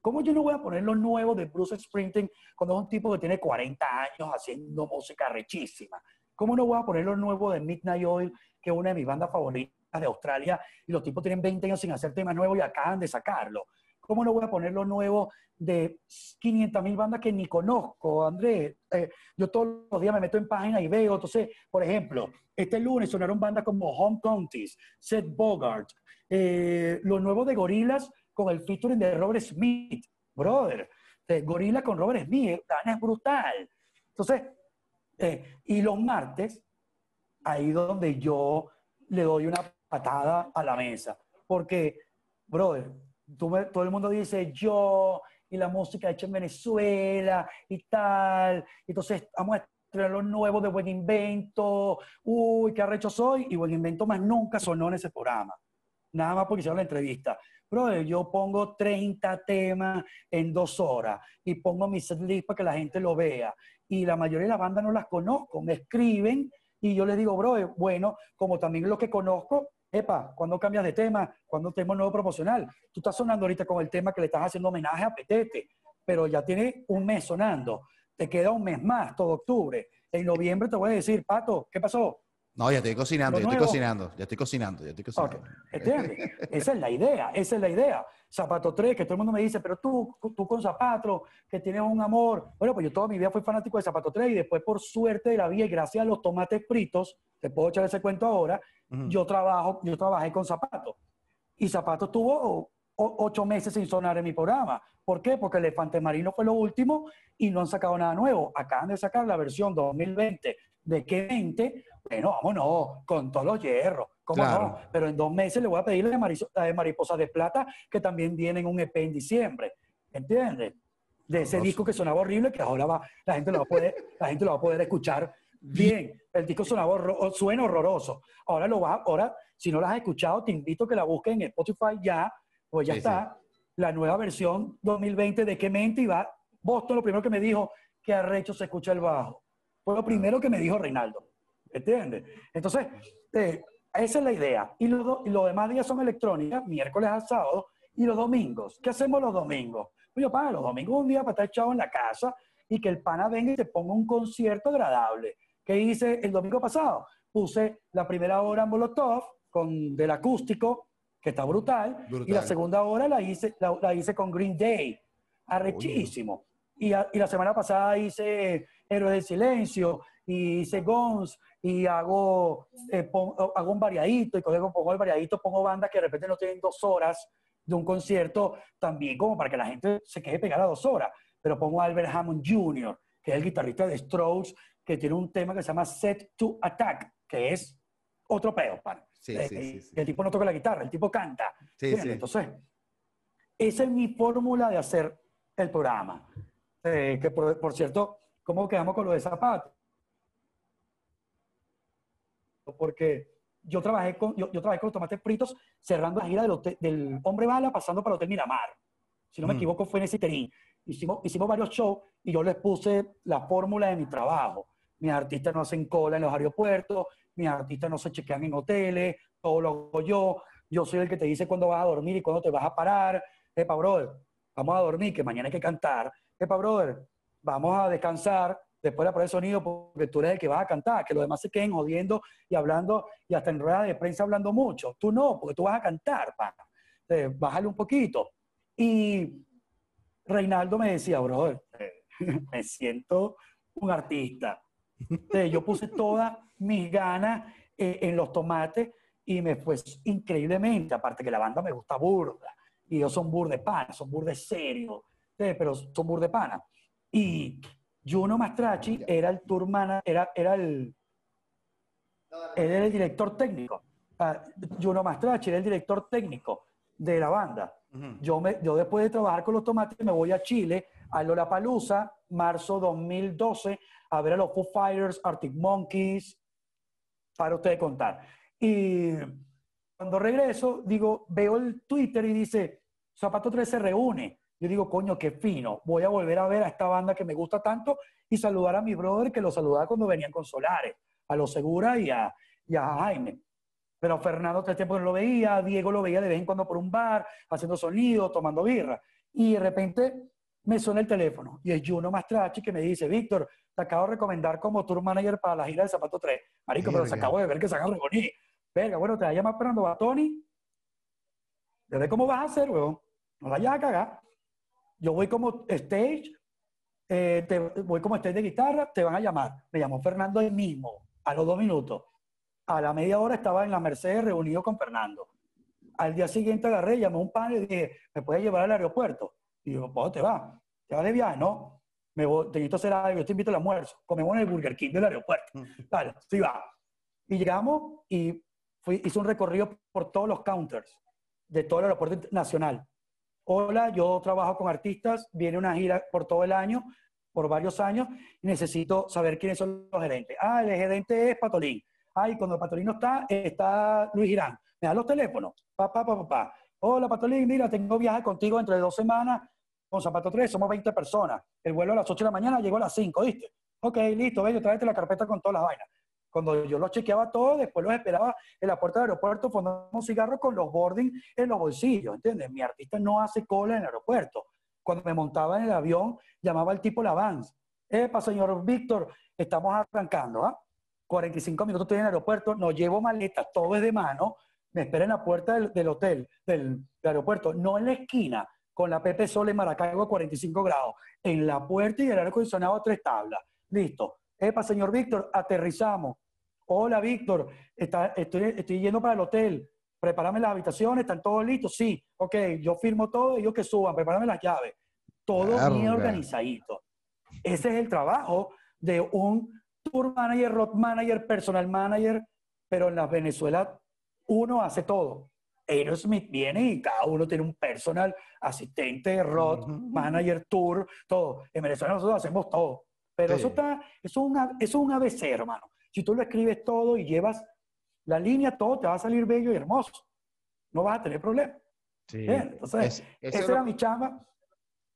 ¿Cómo yo no voy a poner lo nuevo de Bruce Springsteen cuando es un tipo que tiene 40 años haciendo música rechísima? ¿Cómo no voy a poner lo nuevo de Midnight Oil, que es una de mis bandas favoritas de Australia, y los tipos tienen 20 años sin hacer temas nuevos y acaban de sacarlo? ¿Cómo no voy a poner lo nuevo de 500 mil bandas que ni conozco, Andrés? Eh, yo todos los días me meto en páginas y veo. Entonces, por ejemplo, este lunes sonaron bandas como Home Counties, Seth Bogart, eh, lo nuevo de Gorillaz con el featuring de Robert Smith. Brother, eh, Gorillaz con Robert Smith, es brutal. Entonces, eh, y los martes, ahí donde yo le doy una patada a la mesa. Porque, brother, todo el mundo dice yo y la música hecha en Venezuela y tal. Entonces, vamos a estrenar lo nuevo de Buen Invento. Uy, qué arrecho soy. Y Buen Invento más nunca sonó en ese programa. Nada más porque hicieron la entrevista. Brother, yo pongo 30 temas en dos horas y pongo mi setlist para que la gente lo vea. Y la mayoría de las bandas no las conozco. Me escriben y yo les digo, brother, bueno, como también lo que conozco, epa, cuando cambias de tema, cuando tenemos nuevo promocional. Tú estás sonando ahorita con el tema que le estás haciendo homenaje a Petete, pero ya tiene un mes sonando. Te queda un mes más, todo octubre. En noviembre te voy a decir, Pato, ¿qué pasó? No, ya estoy cocinando, ya estoy cocinando, ya estoy cocinando, ya estoy cocinando. ¿Entiendes? esa es la idea, esa es la idea. Zapato 3, que todo el mundo me dice, pero tú, tú con Zapato, que tienes un amor. Bueno, pues yo toda mi vida fui fanático de Zapato 3 y después por suerte de la vida y gracias a los tomates fritos, te puedo echar ese cuento ahora, yo trabajo, yo trabajé con Zapato. Y Zapato tuvo ocho meses sin sonar en mi programa. ¿Por qué? Porque Elefante Marino fue lo último y no han sacado nada nuevo. Acaban de sacar la versión 2020 de que 20 bueno, vámonos, con todos los hierros, ¿cómo no? Pero en dos meses le voy a pedir la de Mariposa de Plata, que también viene en un EP en diciembre, ¿entiendes? De ese disco que sonaba horrible, que ahora va, la, gente lo va a poder, la gente lo va a poder escuchar bien. El disco sonaba suena horroroso. Ahora lo va, ahora, si no lo has escuchado, te invito a que la busques en Spotify ya, pues ya está. La nueva versión 2020 de Que Mente y va. Boston lo primero que me dijo, que arrecho se escucha el bajo. Fue lo primero que me dijo Reinaldo. ¿Entiendes? Entonces, eh, esa es la idea. Y los, demás días son electrónicas, miércoles a sábado, y los domingos. ¿Qué hacemos los domingos? Yo, para los domingos un día para estar echado en la casa y que el pana venga y te ponga un concierto agradable. ¿Qué hice el domingo pasado? Puse la primera hora en Molotov con del acústico, que está brutal, y la segunda hora la hice, la, hice con Green Day, arrechísimo. Y, y, la semana pasada hice Héroes del Silencio, y hice Gons, y hago, eh, hago un variadito, y cuando pongo el variadito pongo bandas que de repente no tienen dos horas de un concierto, también como para que la gente se quede pegada dos horas. Pero pongo a Albert Hammond Jr., que es el guitarrista de Strokes, que tiene un tema que se llama Set to Attack, que es otro peo, Sí, eh, sí, sí, El tipo no toca la guitarra, el tipo canta. Entonces, esa es mi fórmula de hacer el programa. Eh, que por, por, cierto, ¿cómo quedamos con lo de zapatos? Porque yo trabajé con, yo, trabajé con los tomates fritos cerrando la gira del, del Hombre Bala pasando para el Hotel Miramar. Si no me mm. equivoco, fue en ese interín. Hicimos, hicimos varios shows y yo les puse la fórmula de mi trabajo. Mis artistas no hacen cola en los aeropuertos, mis artistas no se chequean en hoteles, todo lo hago yo. Yo soy el que te dice cuándo vas a dormir y cuándo te vas a parar. Epa, brother, vamos a dormir, que mañana hay que cantar. Epa, brother, vamos a descansar, después de poner sonido porque tú eres el que vas a cantar, que los demás se queden jodiendo y hablando y hasta en rueda de prensa hablando mucho. Tú no, porque tú vas a cantar, pana. bájale un poquito. Y Reinaldo me decía, bro, me siento un artista. yo puse todas mis ganas eh, en los tomates y me fue increíblemente, aparte que la banda me gusta burda, y ellos son burde pana, son burde serio, pero son burde pana. Y Juno Mastracci era el tour era, era el, era el director técnico. Uh, Juno Mastracci era el director técnico de la banda. yo, me, yo después de trabajar con los tomates me voy a Chile, a Lollapalooza, marzo 2012, a ver a los Foo Fighters, Arctic Monkeys, para ustedes contar. Y cuando regreso, digo, veo el Twitter y dice, Zapato 3 se reúne yo digo, coño, qué fino, voy a volver a ver a esta banda que me gusta tanto y saludar a mi brother que lo saludaba cuando venían con Solares, a los Segura y a, Jaime. Pero Fernando todo tiempo no lo veía, Diego lo veía de vez en cuando por un bar, haciendo sonido, tomando birra. Y de repente me suena el teléfono y es Juno Mastrachi que me dice, Víctor, te acabo de recomendar como tour manager para la gira de Zapato 3. Marico, pero se acabo de ver que se han reunido. Verga, bueno, te va a llamar Fernando Batoni. ¿De cómo vas a hacer, weón? No vayas a cagar yo voy como stage, eh, te, voy como stage de guitarra, te van a llamar. Me llamó Fernando el mismo, a los dos minutos. A la media hora estaba en la Mercedes reunido con Fernando. Al día siguiente agarré, llamé a un pan y dije, ¿me puedes llevar al aeropuerto? Y yo, ¿cómo te va? ¿Te vas de viaje? No. Me voy, te necesito hacer algo, yo te invito al almuerzo. Comemos en el Burger King del aeropuerto. Vale, sí va. Y llegamos y fui, hice un recorrido por todos los counters de todo el aeropuerto nacional hola, yo trabajo con artistas, viene una gira por todo el año, por varios años, necesito saber quiénes son los gerentes. Ah, el gerente es Patolín. Ay, cuando Patolín no está, está Luis Girán. Me da los teléfonos. Papá, papá, papá. Hola, Patolín, mira, tengo viaje contigo entre dos semanas con Zapato 3, somos 20 personas. El vuelo a las 8 de la mañana llegó a las 5, ¿viste? Ok, listo, ven, tráete la carpeta con todas las vainas. Cuando yo los chequeaba todos, después los esperaba en la puerta del aeropuerto fumando un cigarro con los boarding en los bolsillos, ¿entiendes? Mi artista no hace cola en el aeropuerto. Cuando me montaba en el avión, llamaba al tipo la. Epa, señor Víctor, estamos arrancando, ¿ah? 45 minutos estoy en el aeropuerto, no llevo maletas, todo es de mano, me espera en la puerta del, hotel, del, aeropuerto, no en la esquina, con la Pepe Sol en Maracaibo a 45 grados, en la puerta y el aire acondicionado a tres tablas. Listo. Epa, señor Víctor, aterrizamos. Hola, Víctor, estoy, estoy yendo para el hotel. Prepárame las habitaciones, ¿están todos listos? Sí. Ok, yo firmo todo, ellos que suban, prepárame las llaves. Todo bien organizadito. Ese es el trabajo de un tour manager, road manager, personal manager, pero en la Venezuela uno hace todo. Aerosmith viene y cada uno tiene un personal, asistente, road, manager, tour, todo. En Venezuela nosotros hacemos todo. Pero eso, está, eso, es una, eso es un ABC, hermano. Si tú lo escribes todo y llevas la línea, todo te va a salir bello y hermoso. No vas a tener problema. Sí. Entonces, esa era mi chamba.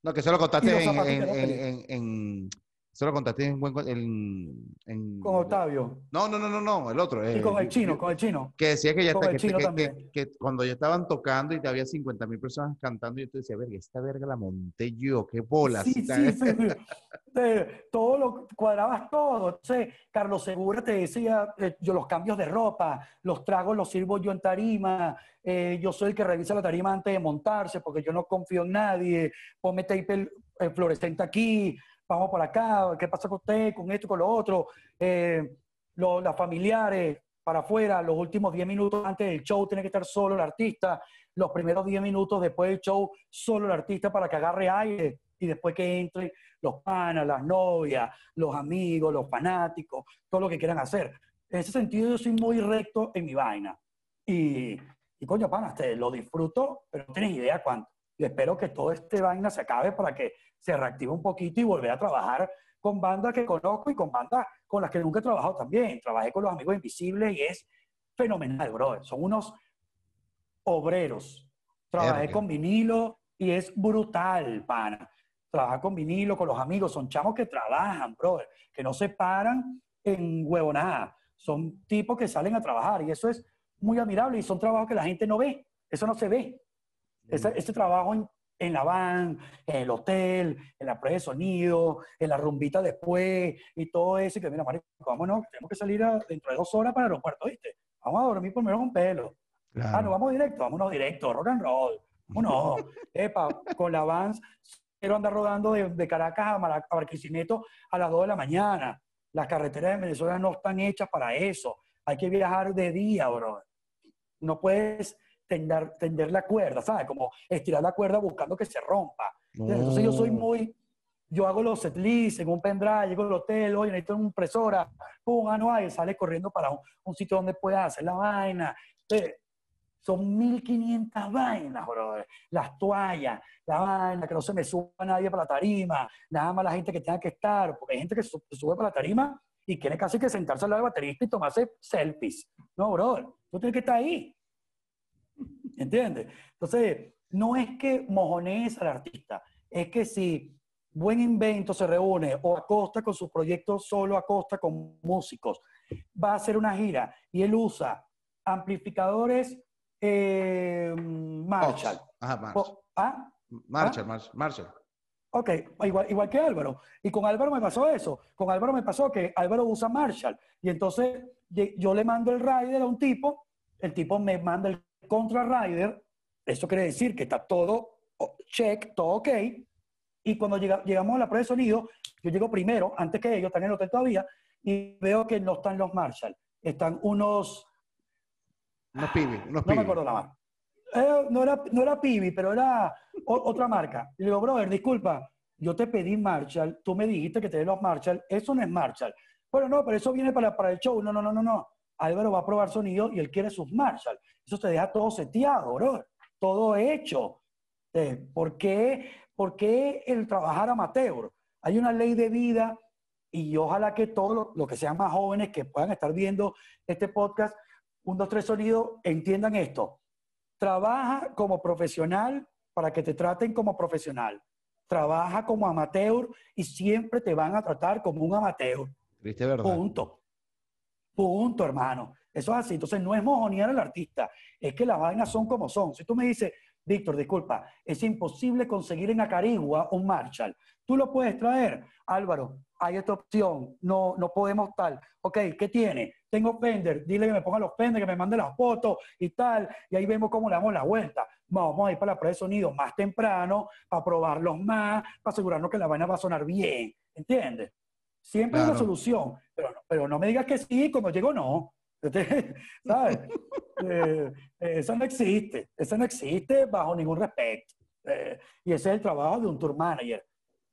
No, que solo contaste en, en, Solo contaste en, en, en, Con Octavio. No, no, no, no, no, el otro. Y con el chino, con el chino. Que decía que ya está, que, que, cuando ya estaban tocando y te había 50 mil personas cantando, yo te decía, verga, esta verga la monté yo, qué bolas. Sí, sí, sí. todo lo cuadrabas todo. Entonces, Carlos Segura te decía, eh, yo los cambios de ropa, los tragos los sirvo yo en tarima, eh, yo soy el que revisa la tarima antes de montarse, porque yo no confío en nadie, ponme tape el fluorescente aquí, vamos por acá, ¿qué pasa con usted, con esto, con lo otro? Eh, las familiares para afuera, los últimos 10 minutos antes del show tiene que estar solo el artista, los primeros 10 minutos después del show solo el artista para que agarre aire y después que entre los panas, las novias, los amigos, los fanáticos, todo lo que quieran hacer. En ese sentido yo soy muy recto en mi vaina. Y, y coño, panas, te lo disfruto, pero no tienes idea cuánto. Y espero que todo este vaina se acabe para que se reactive un poquito y volver a trabajar con bandas que conozco y con bandas con las que nunca he trabajado también. Trabajé con los Amigos Invisibles y es fenomenal, bro. Son unos obreros. Trabajé con vinilo y es brutal, pana. Trabajar con vinilo, con los amigos, son chamos que trabajan, bro, que no se paran en huevonada. Son tipos que salen a trabajar y eso es muy admirable y son trabajos que la gente no ve. Eso no se ve. Ese, ese trabajo en, la van, en el hotel, en la prueba de sonido, en la rumbita después y todo eso. Y que mira, marico, vámonos, tenemos que salir dentro de dos horas para el aeropuerto, ¿viste? Vamos a dormir primero con pelo. Ah, no, vamos directo, vámonos directo, rock and roll. Uno, epa, con la van, quiero andar rodando de, Caracas a, Barquisimeto a las 2 de la mañana. Las carreteras de Venezuela no están hechas para eso. Hay que viajar de día, bro. No puedes tender, tender la cuerda, ¿sabes? Como estirar la cuerda buscando que se rompa. Entonces yo soy muy, yo hago los setlists en un pendrive, llego al hotel, oye, necesito una impresora, pum, ah, no hay, sale corriendo para un, sitio donde pueda hacer la vaina. son 1500 vainas, brother. Las toallas, la vaina, que no se me suba nadie para la tarima, nada más la gente que tenga que estar, porque hay gente que se sube para la tarima y quiere casi que sentarse al lado del baterista y tomarse selfies. No, brother, tú tienes que estar ahí. ¿Entiendes? Entonces, no es que mojonees al artista, es que si Buen Invento se reúne o acosta con su proyecto solo acosta con músicos, va a hacer una gira y él usa amplificadores eh, Marshall. Marshall. ¿Ah? Marshall, ¿Ah? Marshall. Ok, igual, igual que Álvaro. Y con Álvaro me pasó eso. Con Álvaro me pasó que Álvaro usa Marshall. Y entonces yo le mando el rider a un tipo, el tipo me manda el contra rider, eso quiere decir que está todo check, todo ok, y cuando llegamos a la prueba de sonido, yo llego primero, antes que ellos, están en el hotel todavía, y veo que no están los Marshall, están unos... Unos No me acuerdo la marca. Eh, no, era, no era Pibi, pero era otra marca. Le digo, brother, disculpa, yo te pedí Marshall, tú me dijiste que tenés los Marshall, eso no es Marshall. Bueno, no, pero eso viene para, para el show. No, no, no, no, no. Álvaro va a probar sonido y él quiere sus Marshall. Eso te deja todo seteado, bro. Todo hecho. Eh, ¿por, qué, ¿Por qué el trabajar amateur? Hay una ley de vida y ojalá que todos los que sean más jóvenes que puedan estar viendo este podcast, un, dos, tres sonido, entiendan esto. Trabaja como profesional para que te traten como profesional. Trabaja como amateur y siempre te van a tratar como un amateur. ¿Viste verdad? Punto. Punto, hermano. Eso es así. Entonces no es mojonear al artista, es que las vainas son como son. Si tú me dices, Víctor, disculpa, es imposible conseguir en Acarigua un Marshall. Tú lo puedes traer, Álvaro, hay esta opción, no, no podemos tal. Ok, ¿qué tiene? Tengo Fender, dile que me ponga los Fender, que me mande las fotos y tal, y ahí vemos cómo le damos la vuelta. Vamos a ir para la prueba de sonido más temprano, para probarlos más, para asegurarnos que la vaina va a sonar bien, ¿entiendes? Siempre hay una solución, pero no, pero no me digas que sí, cuando llego no. ¿Sabes? Eh, eso no existe, eso no existe bajo ningún respeto. Eh, y ese es el trabajo de un tour manager.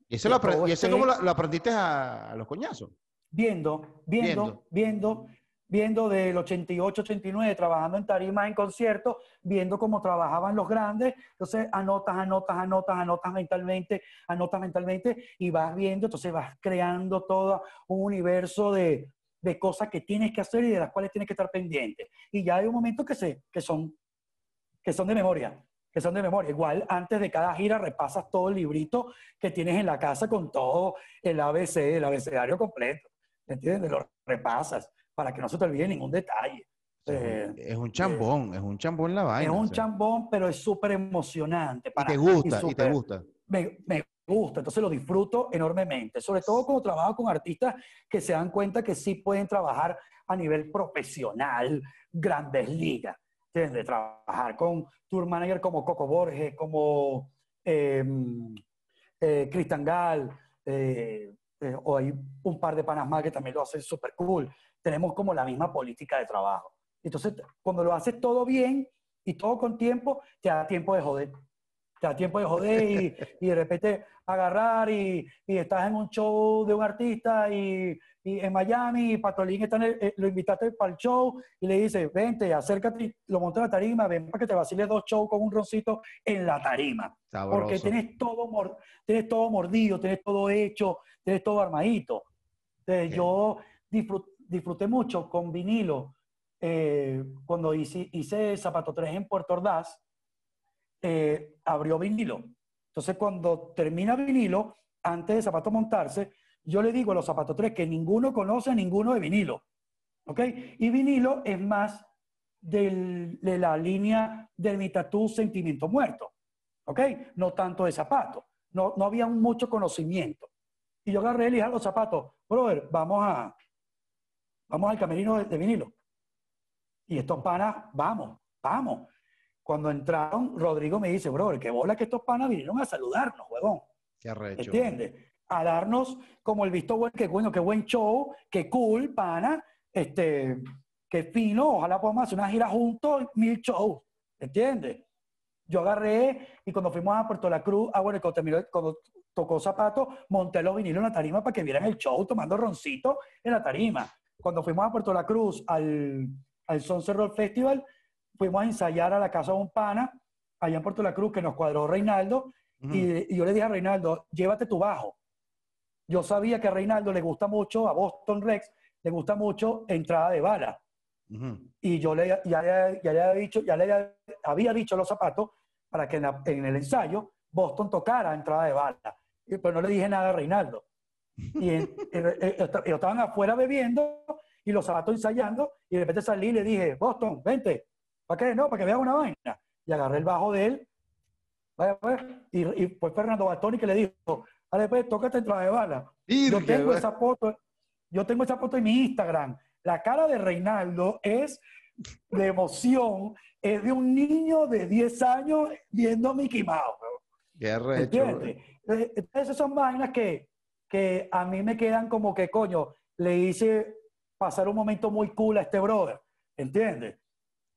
¿Y eso, lo, cómo lo, aprendiste a, los coñazos? Viendo, viendo, viendo, viendo, del 88, 89, trabajando en tarimas, en conciertos, viendo cómo trabajaban los grandes. Entonces, anotas, anotas, anotas, anotas mentalmente, anotas mentalmente y vas viendo, entonces vas creando todo un universo de, de cosas que tienes que hacer y de las cuales tienes que estar pendiente. Y ya hay un momento que, se, que, son, que son de memoria, que son de memoria. Igual antes de cada gira repasas todo el librito que tienes en la casa con todo el ABC, el abecedario completo. ¿Entiendes? Lo repasas para que no se te olvide ningún detalle. Eh, es un chambón, es un chambón la vaina. Es un chambón, pero es súper emocionante. Para, y te gusta, y, te gusta. Me, me, gusta, entonces lo disfruto enormemente, sobre todo cuando trabajo con artistas que se dan cuenta que sí pueden trabajar a nivel profesional, grandes ligas, de trabajar con tour manager como Coco Borges, como em, eh, Cristian Gal, eh, eh, o hay un par de panas más que también lo hacen súper cool. Tenemos como la misma política de trabajo. Entonces, cuando lo haces todo bien y todo con tiempo, te da tiempo de joder te da tiempo de joder y, de repente agarrar y, estás en un show de un artista y, en Miami y Patolín está eh, lo invitaste para el show y le dice, vente, acércate, lo monta en la tarima, ven para que te vaciles dos shows con un roncito en la tarima. Porque tienes todo, tienes todo mordido, tienes todo hecho, tienes todo armadito. Entonces, yo disfruté, mucho con vinilo eh, cuando hice, hice Zapato 3 en Puerto Ordaz eh, abrió vinilo. Entonces, cuando termina vinilo, antes de zapato montarse, yo le digo a los zapatos 3 que ninguno conoce a ninguno de vinilo. ¿Ok? Y vinilo es más de la línea del mi tatú sentimiento muerto. ¿Ok? No tanto de zapato. No, no había mucho conocimiento. Y yo agarré y dije a los zapatos, brother, vamos a, vamos al camerino de, de vinilo. Y estos panas, vamos, vamos. Cuando entraron, Rodrigo me dice, bro, qué bola que estos panas vinieron a saludarnos, huevón. Qué arrecho. ¿Entiendes? A darnos como el visto bueno, qué bueno, qué buen show, qué cool, pana, este, qué fino, ojalá podamos hacer una gira juntos, mil shows, ¿entiendes? Yo agarré y cuando fuimos a Puerto La Cruz, ah, bueno, cuando, terminó, cuando tocó zapato, monté los vinilos en la tarima para que vieran el show tomando roncito en la tarima. Cuando fuimos a Puerto La Cruz al, al Sunset Roll Festival, fuimos a ensayar a la casa de un pana, allá en Puerto La Cruz, que nos cuadró Reinaldo, y, yo le dije a Reinaldo, llévate tu bajo. Yo sabía que a Reinaldo le gusta mucho, a Boston Rex, le gusta mucho entrada de bala. Y yo le, ya, le, ya, le había dicho, ya le había dicho los zapatos para que en, el ensayo Boston tocara entrada de bala. Pero no le dije nada a Reinaldo. Y, estaban afuera bebiendo y los zapatos ensayando y de repente salí y le dije, Boston, vente. ¿Para qué? No, para que vea una vaina. Y agarré el bajo de él. Pues, y, pues Fernando Bastoni que le dijo, dale pues, tócate entrada de bala. yo tengo esa foto, yo tengo esa foto en mi Instagram. La cara de Reinaldo es de emoción, es de un niño de 10 años viendo a Mickey Mouse. Qué ¿Entiendes? Eh, entonces, esas son vainas que, que a mí me quedan como que, coño, le hice pasar un momento muy cool a este brother. ¿Entiendes?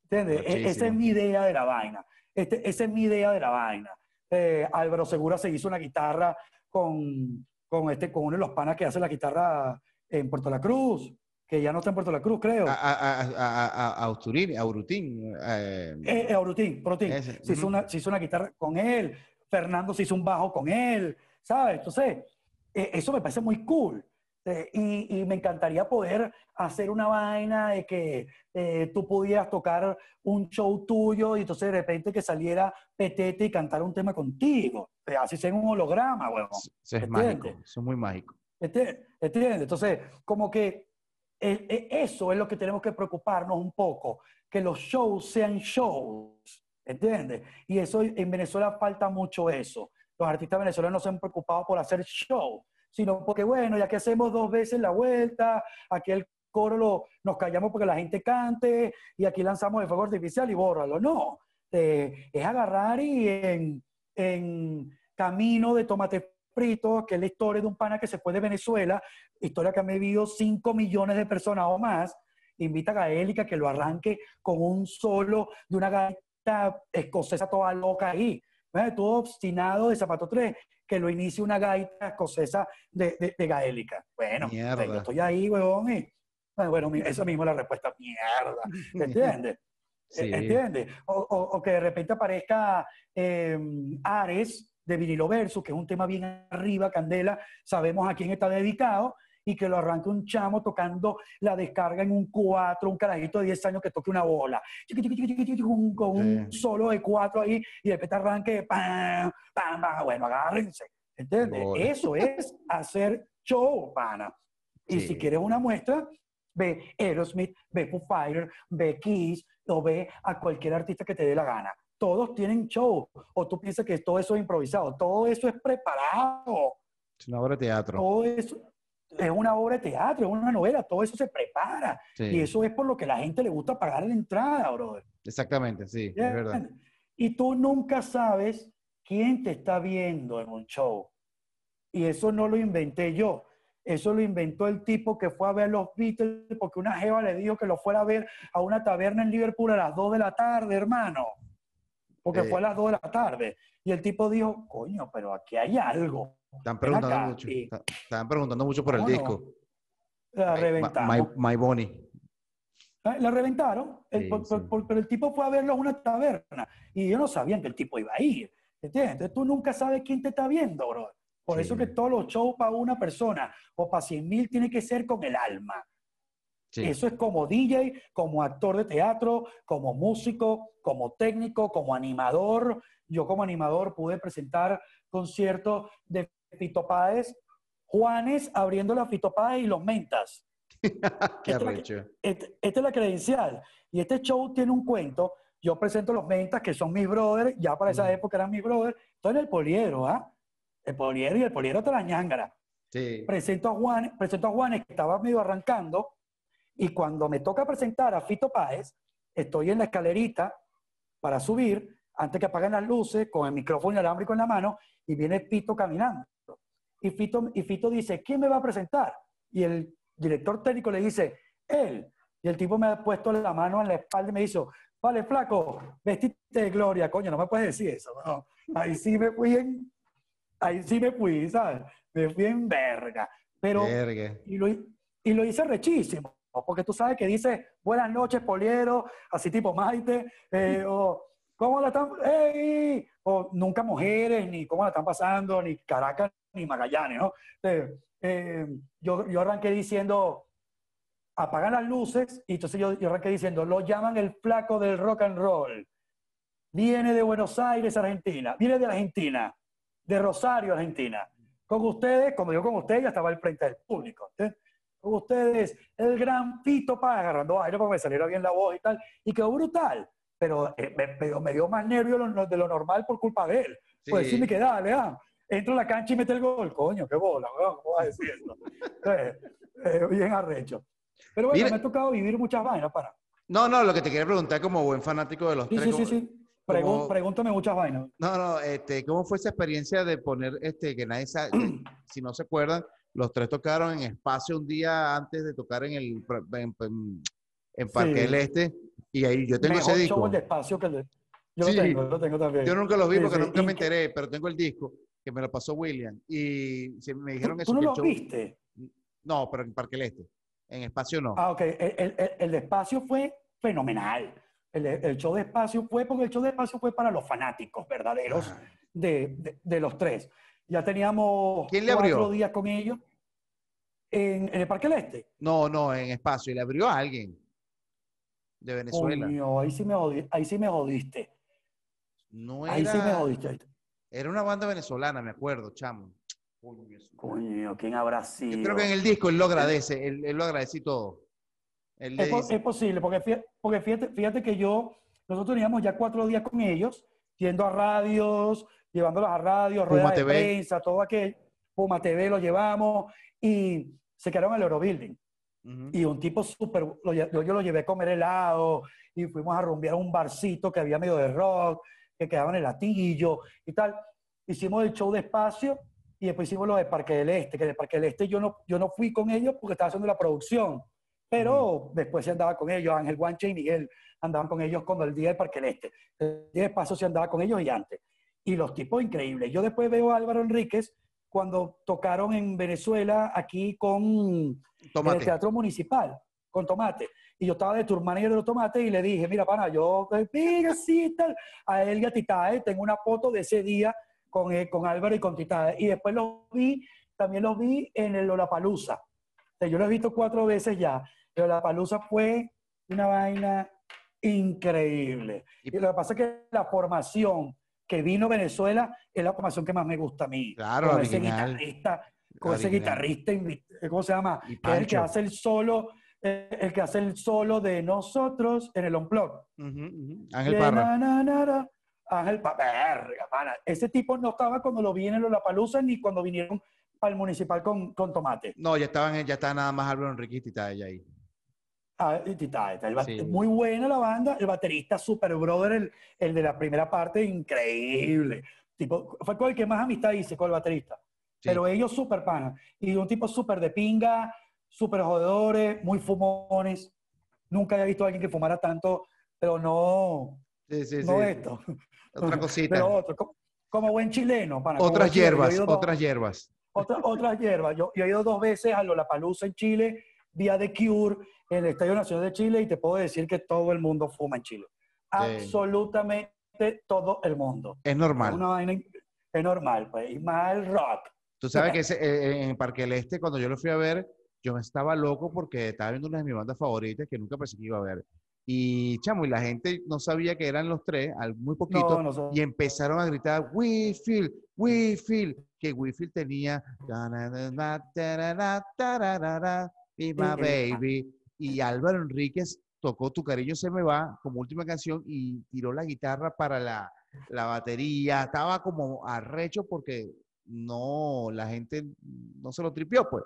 ¿Entiendes? E-, esa es mi idea de la vaina. Este, esa es mi idea de la vaina. Eh, Álvaro Segura se hizo una guitarra con, con, este, con uno de los panas que hace la guitarra en Puerto La Cruz, que ya no está en Puerto La Cruz, creo. A, a, a, a a Urutín. Eh, eh, Aurutín, Se, hizo una, se hizo una guitarra con él. Fernando se hizo un bajo con él, ¿sabes? Entonces, eh, eso me parece muy cool. Eh, y, me encantaría poder hacer una vaina de que eh, tú pudieras tocar un show tuyo y entonces de repente que saliera Petete y cantar un tema contigo. Eh, así sea un holograma, huevón. Eso es mágico, eso es muy mágico. ¿Entiendes? Entonces, como que eso es lo que tenemos que preocuparnos un poco, que los shows sean shows. ¿entiendes? Y eso en Venezuela falta mucho eso. Los artistas venezolanos no se han preocupado por hacer show, sino porque, bueno, ya que hacemos dos veces la vuelta, aquí el coro lo, nos callamos porque la gente cante y aquí lanzamos el fuego artificial y bórralo. No, eh, es agarrar y en, camino de tomate frito, que es la historia de un pana que se fue de Venezuela, historia que han vivido 5 millones de personas o más, invita a Gaélica que lo arranque con un solo de una gaita escocesa toda loca ahí. Todo obstinado de Zapato 3, que lo inicie una gaita escocesa de, de, Gaélica. Bueno, yo estoy ahí, huevón, y bueno, esa misma es la respuesta, mierda. ¿Entiendes? ¿Entiendes? O, que de repente aparezca em, Ares de vinilo versus, que es un tema bien arriba, Candela, sabemos a quién está dedicado, y que lo arranque un chamo tocando la descarga en un 4, un carajito de 10 años que toque una bola, con un solo de 4 ahí, y de repente arranque, pam, pam, pam, bueno, agárrense, ¿entiendes? Eso es hacer show, pana. Y si quieres una muestra, ve Aerosmith, ve Foo Fighter, ve Kiss, o ve a cualquier artista que te dé la gana todos tienen show. O tú piensas que todo eso es improvisado. Todo eso es preparado. Es una obra de teatro. Todo eso es una obra de teatro, es una novela. Todo eso se prepara. Y eso es por lo que la gente le gusta pagar la entrada, brother. Exactamente, sí, es verdad. Y tú nunca sabes quién te está viendo en un show. Y eso no lo inventé yo. Eso lo inventó el tipo que fue a ver los Beatles porque una jeva le dijo que lo fuera a ver a una taberna en Liverpool a las 2 de la tarde, hermano porque fue a las 2 de la tarde. Y el tipo dijo, coño, pero aquí hay algo. Están preguntando mucho. Están preguntando mucho por el disco. La reventaron. My, Bonnie. Ah, la reventaron, pero el tipo fue a verlo a una taberna y ellos no sabían que el tipo iba a ir. ¿Entiendes? Entonces tú nunca sabes quién te está viendo, bro. Por eso que todos los shows para una persona o para 100 mil tiene que ser con el alma. Eso es como DJ, como actor de teatro, como músico, como técnico, como animador. Yo como animador pude presentar conciertos de Fito Páez, Juanes abriendo la Fito Páez y los Mentas. Qué esta, este, esta, es la credencial. Y este show tiene un cuento. Yo presento los Mentas, que son mis brothers, ya para esa época eran mis brothers. Estoy en el poliero, ¿ah? El poliero y el poliero te la ñangara. Sí. Presento a Juanes, presento a Juanes que estaba medio arrancando y cuando me toca presentar a Fito Páez, estoy en la escalerita para subir, antes que apaguen las luces, con el micrófono inalámbrico en la mano, y viene Fito caminando. Y Fito, y Fito dice, ¿quién me va a presentar? Y el director técnico le dice, él. Y el tipo me ha puesto la mano en la espalda y me dice, vale, flaco, vestite de gloria, coño, no me puedes decir eso. Ahí sí me fui en, ahí sí me fui, ¿sabes? Me fui en verga. Pero, Y, lo, y lo hice rechísimo porque tú sabes que dice buenas noches, poliero, así tipo Maite, eh, o cómo la están, ¡Ey! o nunca mujeres, ni cómo la están pasando, ni Caracas, ni Magallanes, ¿no? Eh, yo, yo arranqué diciendo, apagan las luces, y entonces yo, yo arranqué diciendo, lo llaman el flaco del rock and roll. Viene de Buenos Aires, Argentina, viene de Argentina, de Rosario, Argentina. Con ustedes, como yo con ustedes, ya estaba al frente del público. ¿sí? con ustedes el gran Pito Paz, agarrando aire para que me saliera bien la voz y tal, y quedó brutal, pero eh, me, dio más nervio de lo normal por culpa de él. Pues decirme que dale, ah, entro a la cancha y mete el gol, coño, qué bola, ¿cómo vas a decir eso? Eh, eh, bien arrecho. Pero bueno, me ha tocado vivir muchas vainas para. No, no, lo que te quería preguntar como buen fanático de los sí, tres. Sí, sí, sí. Pregúntame muchas vainas. No, no, este, ¿cómo fue esa experiencia de poner, este, que nadie sabe, si no se acuerdan, los tres tocaron en espacio un día antes de tocar en el en, Parque del Este. Y ahí yo tengo ese disco. de espacio que Yo lo tengo, lo tengo también. Yo nunca los vi porque nunca me enteré, pero tengo el disco que me lo pasó William. Y me dijeron eso. ¿Tú no lo viste? No, pero en Parque del Este. En espacio no. Ah, ok. El, el, de espacio fue fenomenal. El, el, show de espacio fue, porque el show de espacio fue para los fanáticos verdaderos de, de, de, los tres. Ya teníamos ¿Quién le abrió? cuatro días con ellos. ¿En, el Parque del Este? No, no, en espacio. Y le abrió a alguien de Venezuela. ahí sí me, ahí sí me jodiste. No era, ahí sí me jodiste. Era una banda venezolana, me acuerdo, chamo. Coño, ¿quién habrá sido? Yo creo que en el disco él lo agradece, él, lo agradece todo. es, posible, porque, fíjate, porque fíjate, fíjate, que yo nosotros teníamos ya cuatro días con ellos, yendo a radios, llevándolos a radios, ruedas de prensa, todo aquello. Puma TV lo llevamos y se quedaron en el Eurobuilding. Y un tipo súper, yo, yo, lo llevé a comer helado y fuimos a rumbear a un barcito que había medio de rock, que quedaba en el latillo y tal. Hicimos el show de espacio y después hicimos lo de Parque del Este, que de Parque del Este yo no, yo no fui con ellos porque estaba haciendo la producción, pero después se andaba con ellos, Ángel Guanche y Miguel andaban con ellos cuando el día del Parque del Este. El día de espacio se andaba con ellos y antes. Y los tipos increíbles. Yo después veo a Álvaro Enríquez cuando tocaron en Venezuela aquí con el Teatro Municipal, con Tomate. Y yo estaba de tour manager de los tomates y le dije, mira, pana, yo, mira, sí, tal, a él y a Titae, tengo una foto de ese día con, eh, con Álvaro y con Titae. Y después los vi, también los vi en el Lollapalooza. O sea, yo lo he visto cuatro veces ya. El Lollapalooza fue una vaina increíble. Y lo que pasa es que la formación que vino Venezuela es la formación que más me gusta a mí. Claro, con ese guitarrista, con ese guitarrista, ¿cómo se llama? Que es el que hace el solo el que hace el solo de nosotros en el Unplug. Ángel Parra. Ángel Parra, Ese tipo no estaba cuando lo vi en la Palusa ni cuando vinieron al municipal con, con Tomate. No, ya estaban, ya está nada más Álvaro Enrique y Titae ahí. Ah, Muy buena la banda, el baterista super brother, el, el, de la primera parte, increíble. Tipo, fue con el que más amistad hice con el baterista. Pero ellos súper panas. Y un tipo súper de pinga, súper jodedores, muy fumones. Nunca había visto a alguien que fumara tanto, pero no, sí, sí, no esto. Otra cosita. Pero otro, como, buen chileno. otras hierbas, otras hierbas. otras hierbas. Yo, he ido dos veces a Lollapalooza en Chile, vía de Cure, en el Estadio Nacional de Chile, y te puedo decir que todo el mundo fuma en Chile. Absolutamente todo el mundo. Es normal. es normal, pues. Y más el rock. Tú sabes que eh, en Parque del Este, cuando yo lo fui a ver, yo me estaba loco porque estaba viendo una de mis bandas favoritas que nunca pensé que iba a ver. Y chamo, y la gente no sabía que eran los tres, muy poquito, y empezaron a gritar, We feel, we feel, que Feel tenía, y my baby, y Álvaro Enríquez tocó Tu cariño se me va como última canción y tiró la guitarra para la, la batería, estaba como arrecho porque no, la gente no se lo tripió, pues.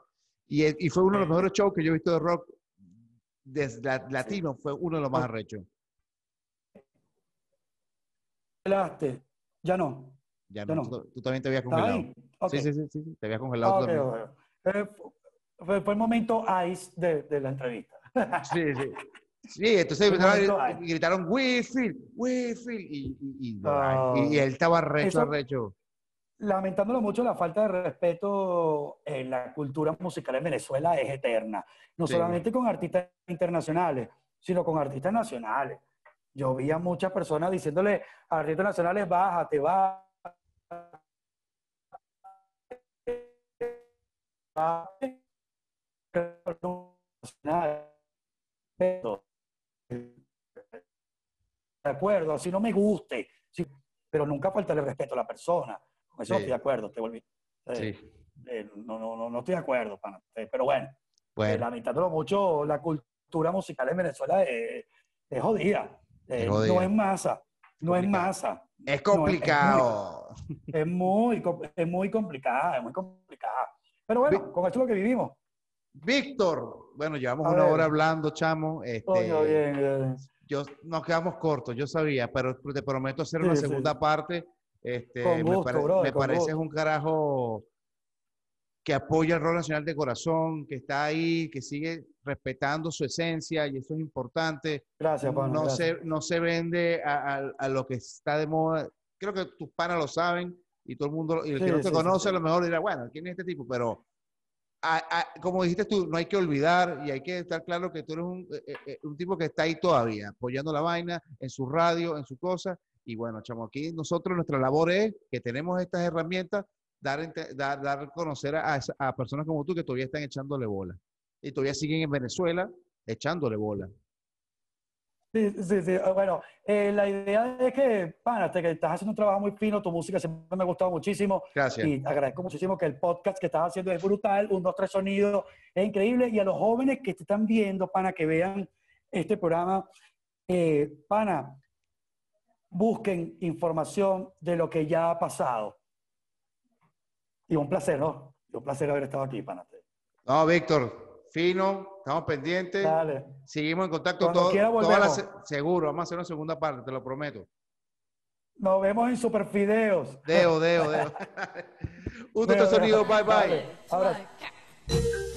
Y, fue uno de los mejores shows que yo he visto de rock desde latino, fue uno de los más arrechos. Ya no. Ya no. Tú, también te habías congelado. Sí, sí, sí, sí, te habías congelado también. Eh, fue, el momento ice de, la entrevista. sí, sí. Sí, entonces gritaron, we feel, y, y, y, ah. él estaba arrecho, arrecho lamentándolo mucho, la falta de respeto en la cultura musical en Venezuela es eterna. No solamente con artistas internacionales, sino con artistas nacionales. Yo vi a muchas personas diciéndole a artistas nacionales, bájate, bájate. De acuerdo, si no me guste, pero nunca falta el respeto a la persona. Con eso no estoy de acuerdo, te volví. Eh, eh, no, no, no, estoy de acuerdo, eh, pero bueno, bueno. lamentándolo mucho, la cultura musical en Venezuela es, jodida. No es masa, no es masa. Es complicado. es, muy, es, muy, complicada, es muy complicada. Pero bueno, con esto es lo que vivimos. Víctor, bueno, llevamos una hora hablando, chamo. Este, bien, Yo, nos quedamos cortos, yo sabía, pero te prometo hacer una segunda parte este, me, parece un carajo que apoya el rol nacional de corazón, que está ahí, que sigue respetando su esencia y eso es importante. Gracias, No, Se, no se vende a, lo que está de moda. Creo que tus panas lo saben y todo el mundo, y el que no te conoce a lo mejor dirá, bueno, ¿quién es este tipo? Pero como dijiste tú, no hay que olvidar y hay que estar claro que tú eres un, eh, eh, un tipo que está ahí todavía, apoyando la vaina en su radio, en su cosa, y bueno, chamo, aquí nosotros nuestra labor es que tenemos estas herramientas, dar, dar, dar conocer a, a, personas como tú que todavía están echándole bola. Y todavía siguen en Venezuela echándole bola. Sí, sí, sí. Ah, bueno, eh, la idea es que, pana, que estás haciendo un trabajo muy fino, tu música siempre me ha gustado muchísimo. Gracias. Y agradezco muchísimo que el podcast que estás haciendo es brutal, un, dos, tres sonidos, es increíble. Y a los jóvenes que te están viendo, pana, que vean este programa, eh, pana, busquen información de lo que ya ha pasado. Y un placer, ¿no? Un placer haber estado aquí, Panate. No, Víctor, fino, estamos pendientes. Dale. Seguimos en contacto Cuando quiera todas las- volvemos. seguro, vamos a hacer una segunda parte, te lo prometo. Nos vemos en Superfideos. Deo, deo, deo. Un Veo, sonido, bye bye. Dale, Ahora. Like.